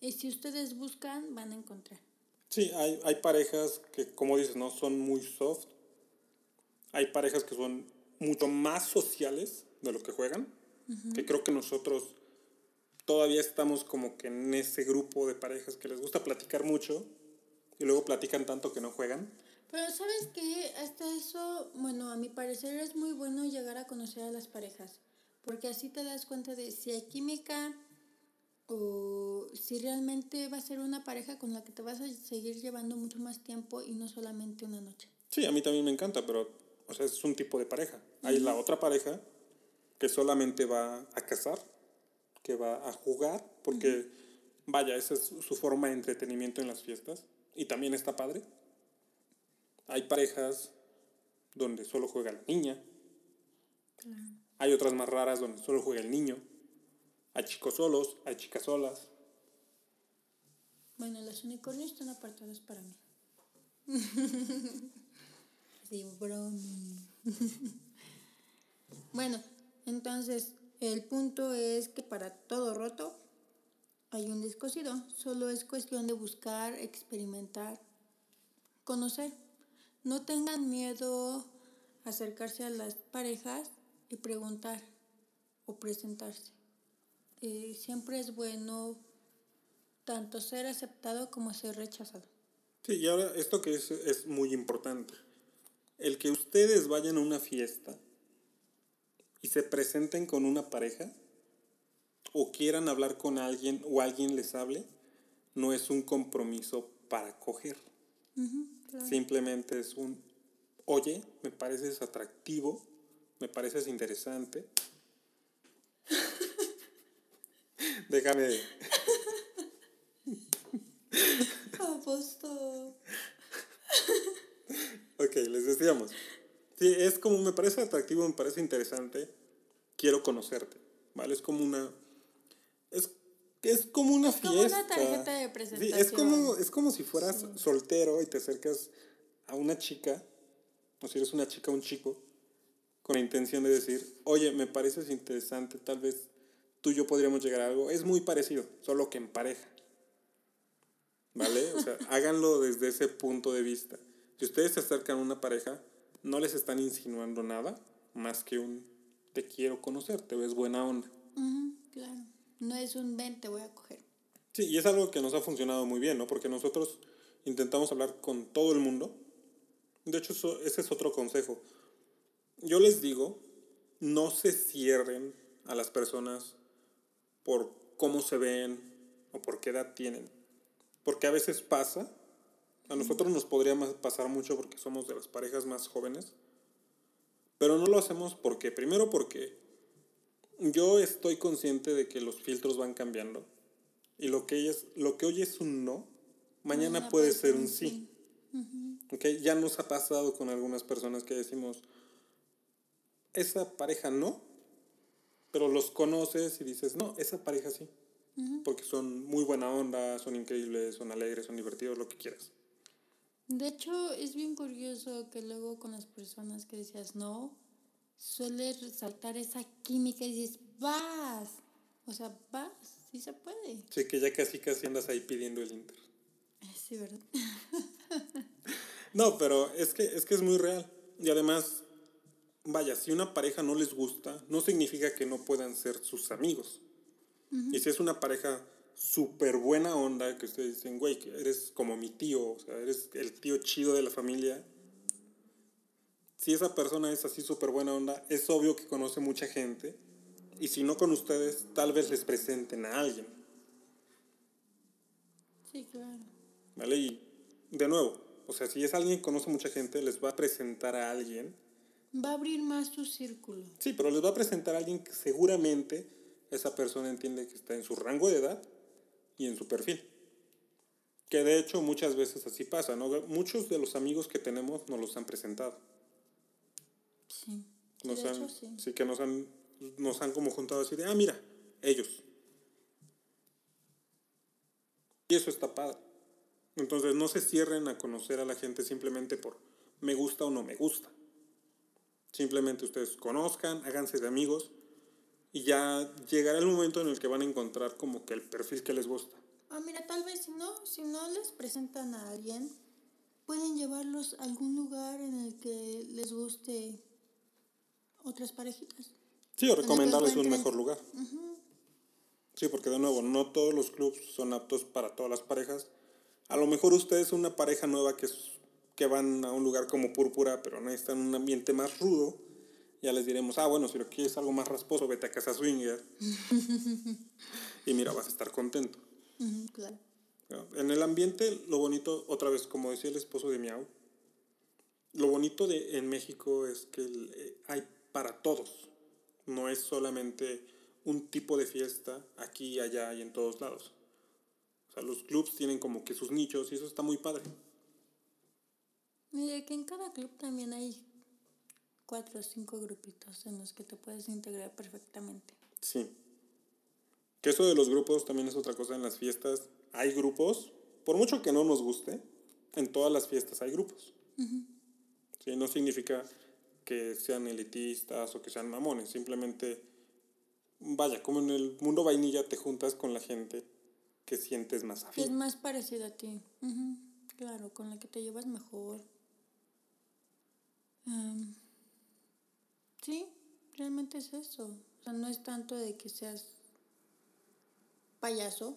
A: Y si ustedes buscan, van a encontrar.
B: Sí, hay, hay parejas que, como dices, no son muy soft. Hay parejas que son mucho más sociales de lo que juegan. Que creo que nosotros todavía estamos como que en ese grupo de parejas que les gusta platicar mucho y luego platican tanto que no juegan.
A: Pero sabes que hasta eso, bueno, a mi parecer es muy bueno llegar a conocer a las parejas, porque así te das cuenta de si hay química o si realmente va a ser una pareja con la que te vas a seguir llevando mucho más tiempo y no solamente una noche.
B: Sí, a mí también me encanta, pero o sea, es un tipo de pareja. Hay la otra pareja que solamente va a casar, que va a jugar, porque vaya, esa es su forma de entretenimiento en las fiestas y también está padre. Hay parejas donde solo juega la niña. Hay otras más raras donde solo juega el niño. Hay chicos solos, hay chicas solas.
A: Bueno, los unicornios están apartados para mí. sí, bromi. bueno, entonces el punto es que para todo roto hay un descosido. Solo es cuestión de buscar, experimentar, conocer. No tengan miedo a acercarse a las parejas y preguntar o presentarse. Eh, siempre es bueno tanto ser aceptado como ser rechazado.
B: Sí, y ahora esto que es, es muy importante. El que ustedes vayan a una fiesta y se presenten con una pareja o quieran hablar con alguien o alguien les hable, no es un compromiso para coger. Simplemente es un, oye, me pareces atractivo, me pareces interesante. Déjame.
A: Aposto.
B: ok, les decíamos. Sí, es como me parece atractivo, me parece interesante, quiero conocerte, ¿vale? Es como una... Es, es como una fiesta. Como una tarjeta de presentación. Sí, es como, es como si fueras soltero y te acercas a una chica, o si eres una chica o un chico, con la intención de decir, oye, me pareces interesante, tal vez tú y yo podríamos llegar a algo. Es muy parecido, solo que en pareja. ¿Vale? O sea, háganlo desde ese punto de vista. Si ustedes se acercan a una pareja, no les están insinuando nada más que un te quiero conocer, te ves buena onda.
A: claro. No es un ven, te voy a coger.
B: Sí, y es algo que nos ha funcionado muy bien, ¿no? Porque nosotros intentamos hablar con todo el mundo. De hecho, ese es otro consejo. Yo les digo, no se cierren a las personas por cómo se ven o por qué edad tienen. Porque a veces pasa, a nosotros nos podría pasar mucho porque somos de las parejas más jóvenes, pero no lo hacemos porque, primero porque yo estoy consciente de que los filtros van cambiando y lo que, es, lo que hoy es un no, mañana, puede ser un sí. okay? Ya nos ha pasado con algunas personas que decimos, esa pareja no, pero los conoces y dices, no, esa pareja sí. Porque son muy buena onda, son increíbles, son alegres, son divertidos, lo que quieras.
A: De hecho, es bien curioso que luego con las personas que decías no, suele resaltar esa química y dices, vas. O sea, vas, sí se puede.
B: Sí, que ya casi casi andas ahí pidiendo el Inter.
A: Sí, ¿verdad?
B: no, pero es que, es que es muy real. Y además, vaya, si una pareja no les gusta, no significa que no puedan ser sus amigos. Y si es una pareja súper buena onda, que ustedes dicen, güey, que eres como mi tío, o sea, eres el tío chido de la familia, si esa persona es así súper buena onda, es obvio que conoce mucha gente. Y si no con ustedes, tal vez les presenten a alguien.
A: Sí, claro.
B: ¿Vale? Y de nuevo, o sea, si es alguien que conoce mucha gente, les va a presentar a alguien.
A: Va a abrir más su círculo.
B: Sí, pero les va a presentar a alguien que seguramente esa persona entiende que está en su rango de edad y en su perfil. Que de hecho muchas veces así pasa, ¿no? Muchos de los amigos que tenemos nos los han presentado. Nos
A: de
B: han,
A: hecho, sí.
B: sí, que nos han, nos han como juntado así de, ah, mira, ellos. Y eso está padre. Entonces no se cierren a conocer a la gente simplemente por me gusta o no me gusta. Simplemente ustedes conozcan, háganse de amigos y ya llegará el momento en el que van a encontrar como que el perfil que les gusta.
A: Ah, mira, tal vez si no, si no les presentan a alguien, pueden llevarlos a algún lugar en el que les guste otras parejitas.
B: Sí, o
A: que
B: recomendarles un mejor lugar. Sí, porque de nuevo, no todos los clubs son aptos para todas las parejas. A lo mejor ustedes son una pareja nueva que, es- que van a un lugar como Púrpura, pero necesitan un ambiente más rudo. Ya les diremos, ah, bueno, si lo quieres algo más rasposo, vete a casa swinger. y mira, vas a estar contento.
A: Claro.
B: En el ambiente, lo bonito, otra vez, como decía el esposo de Miau, lo bonito de en México es que el- eh, hay para todos. No es solamente un tipo de fiesta aquí, allá y en todos lados. O sea, los clubs tienen como que sus nichos y eso está muy padre.
A: Mira, que en cada club también hay cuatro o cinco grupitos en los que te puedes integrar perfectamente.
B: Sí. Que eso de los grupos también es otra cosa en las fiestas. Hay grupos, por mucho que no nos guste, en todas las fiestas hay grupos. Sí, no significa que sean elitistas o que sean mamones, simplemente, vaya, como en el mundo vainilla te juntas con la gente que sientes más
A: Que es
B: afín.
A: más parecida a ti. Ujú, Claro, con la que te llevas mejor. Am, sí, realmente es eso. O sea, no es tanto de que seas payaso,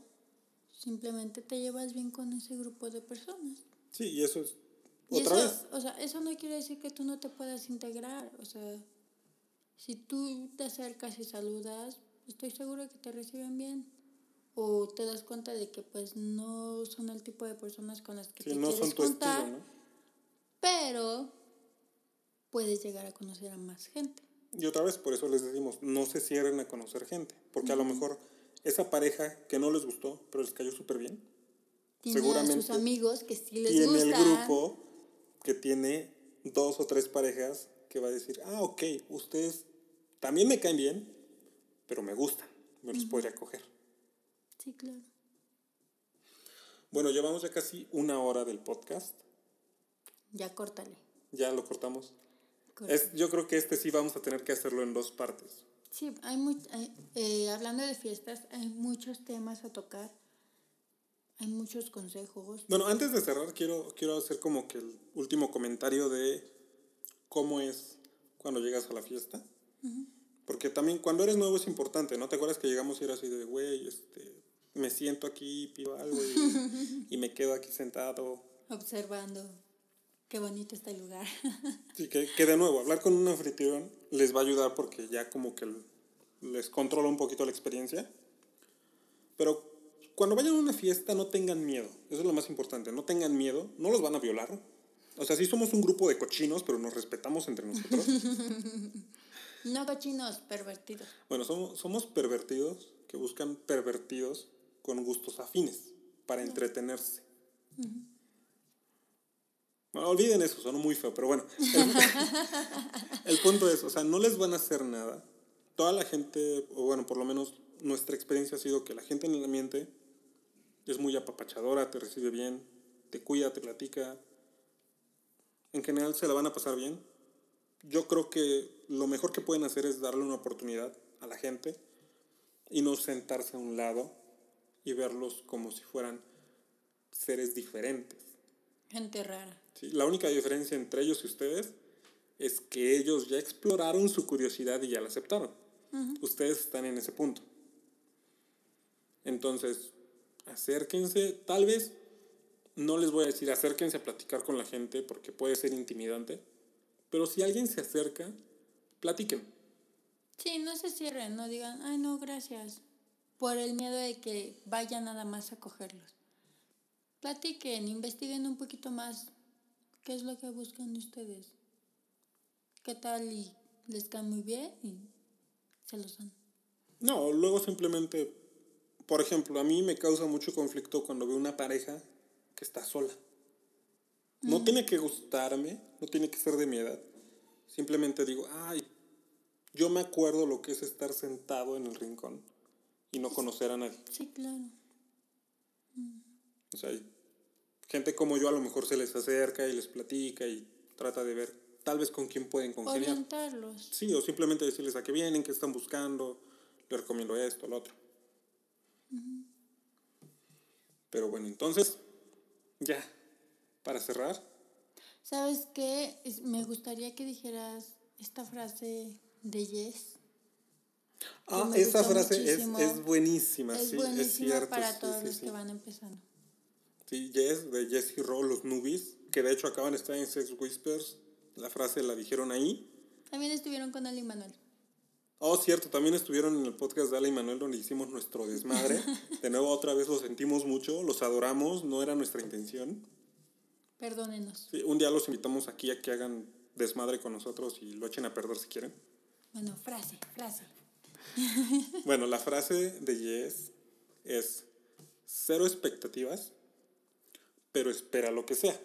A: simplemente te llevas bien con ese grupo de personas.
B: Sí, y eso es, otra
A: eso,
B: vez,
A: o sea, eso no quiere decir que tú no te puedas integrar. O sea, si tú te acercas y saludas, estoy seguro que te reciben bien. O te das cuenta de que pues no son el tipo de personas con las que
B: sí,
A: te
B: no
A: quieres
B: son tu
A: juntar,
B: estilo, ¿no?
A: pero puedes llegar a conocer a más gente.
B: Y otra vez, por eso les decimos, no se cierren a conocer gente, porque a lo mejor esa pareja que no les gustó, pero les cayó súper bien,
A: Tiene a sus amigos que sí les
B: tiene
A: gusta.
B: el grupo que tiene dos o tres parejas que va a decir, ah, ok, ustedes también me caen bien, pero me gustan, me los podría coger.
A: Sí, claro.
B: Bueno, llevamos ya casi una hora del podcast,
A: Ya córtale.
B: ya lo cortamos.
A: Corta.
B: Es, yo creo que este sí vamos a tener que hacerlo en dos partes.
A: Sí, hay hay- eh, hablando de fiestas, hay muchos temas a tocar. Hay muchos consejos.
B: Bueno, antes de cerrar, quiero, quiero hacer como que el último comentario de cómo es cuando llegas a la fiesta. Porque también cuando eres nuevo es importante, ¿no? ¿Te acuerdas que llegamos y era así de, güey, este, me siento aquí, pido algo y, y me quedo aquí sentado?
A: Observando. Qué bonito está el lugar.
B: Sí, que, que de nuevo, hablar con un anfitrión les va a ayudar porque ya como que les controla un poquito la experiencia. Pero cuando vayan a una fiesta no tengan miedo, eso es lo más importante, no tengan miedo, no los van a violar. O sea, sí somos un grupo de cochinos, pero nos respetamos entre nosotros.
A: no cochinos, pervertidos.
B: Bueno, somos, somos pervertidos que buscan pervertidos con gustos afines para entretenerse. Bueno, olviden eso, sonó muy feo, pero bueno. El, el punto es, o sea, no les van a hacer nada. Toda la gente, o bueno, por lo menos nuestra experiencia ha sido que la gente en el ambiente es muy apapachadora, te recibe bien, te cuida, te platica. En general se la van a pasar bien. Yo creo que lo mejor que pueden hacer es darle una oportunidad a la gente y no sentarse a un lado y verlos como si fueran seres diferentes.
A: Gente rara.
B: ¿sí? La única diferencia entre ellos y ustedes es que ellos ya exploraron su curiosidad y ya la aceptaron. Ustedes están en ese punto. Entonces, acérquense, tal vez, no les voy a decir acérquense a platicar con la gente porque puede ser intimidante, Pero si alguien se acerca, platiquen.
A: Sí, no se cierren, no digan, ay, no, gracias. Por el miedo de que vayan nada más a cogerlos. Platiquen, investiguen un poquito más qué es lo que buscan ustedes. ¿Qué tal? Y les cae muy bien y se los dan.
B: No, luego simplemente, por ejemplo, a mí me causa mucho conflicto cuando veo una pareja que está sola. No tiene que gustarme, no tiene que ser de mi edad. Simplemente digo, ay, yo me acuerdo lo que es estar sentado en el rincón y no conocer a nadie.
A: Sí, claro.
B: O sea, hay gente como yo a lo mejor se les acerca y les platica y trata de ver tal vez con quién pueden congeniar.
A: Orientarlos.
B: Sí, o simplemente decirles a qué vienen, qué están buscando, les recomiendo esto, lo otro. Pero bueno, entonces, ya, para cerrar,
A: ¿Sabes qué? Me gustaría que dijeras esta frase de Yes.
B: ah, esa frase es, es buenísima,
A: es
B: sí,
A: buenísima
B: es cierto.
A: para
B: sí,
A: todos
B: sí,
A: los
B: sí.
A: que van empezando.
B: Sí, Yes, de Jesse Roll, los Nubis, que de hecho acaban de estar en Sex Whispers, la frase la dijeron ahí.
A: También estuvieron con Ali Manuel.
B: Oh, cierto, también estuvieron en el podcast de Ale y Manuel donde hicimos nuestro desmadre. De nuevo, otra vez los sentimos mucho, los adoramos, no era nuestra intención.
A: Perdónenos.
B: Sí, un día los invitamos aquí a que hagan desmadre con nosotros y lo echen a perder si quieren.
A: Bueno, frase, frase.
B: Bueno, la frase de Yes es cero expectativas, pero espera lo que sea.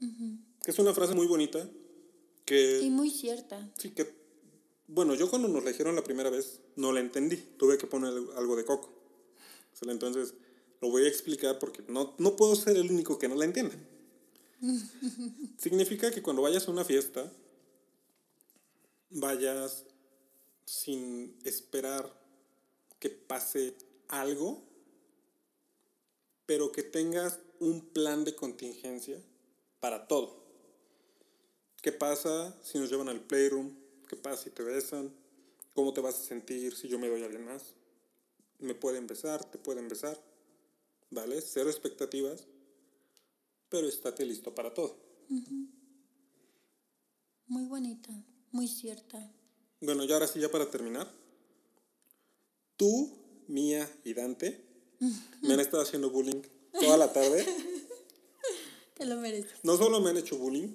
B: Que es una frase muy bonita que
A: Y muy cierta.
B: sí que bueno, yo cuando nos la dijeron la primera vez no la entendí, tuve que poner algo de coco. Entonces, lo voy a explicar porque no, no puedo ser el único que no la entienda. Significa que cuando vayas a una fiesta, vayas sin esperar que pase algo, pero que tengas un plan de contingencia para todo. ¿Qué pasa si nos llevan al playroom? ¿Qué pasa si te besan? ¿Cómo te vas a sentir si yo me doy a alguien más? ¿Me pueden besar? ¿Te pueden besar? ¿Vale? Cero expectativas, pero estate listo para todo.
A: Muy bonita, muy cierta.
B: Bueno, y ahora sí, ya para terminar. Tú, Mía y Dante me han estado haciendo bullying toda la tarde.
A: Te lo mereces.
B: No solo me han hecho bullying,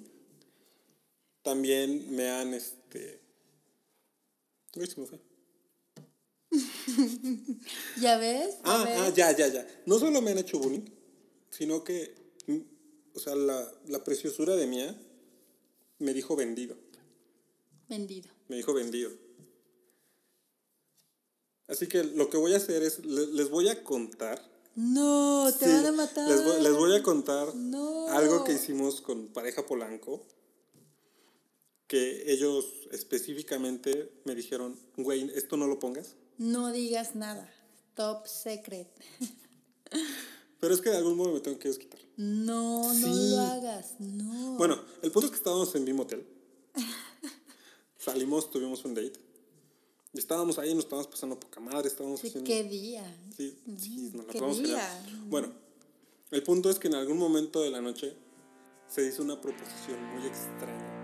B: también me han, este... Se me fue.
A: ¿Ya ves? ¿Ya
B: Ah,
A: ves?
B: ah, ya, ya, ya. No solo me han hecho bullying, sino que, mm, o sea, la, la preciosura de Mía me dijo vendido.
A: Vendido.
B: Me dijo vendido. Así que lo que voy a hacer es, le- les voy a contar.
A: No, te
B: Sí,
A: van a matar.
B: Les voy, les voy a contar
A: No.
B: algo que hicimos con pareja Polanco. Que ellos específicamente me dijeron, güey, esto no lo pongas.
A: No digas nada. Top secret.
B: Pero es que de algún modo me tengo que desquitar.
A: No, no lo hagas. No.
B: Bueno, el punto es que estábamos en mi motel. Salimos, tuvimos un date. Y estábamos ahí, nos estábamos pasando poca madre, estábamos
A: Sí,
B: haciendo...
A: qué día.
B: Sí, sí, nos la
A: qué día.
B: Bueno, el punto es que en algún momento de la noche se hizo una proposición muy extraña.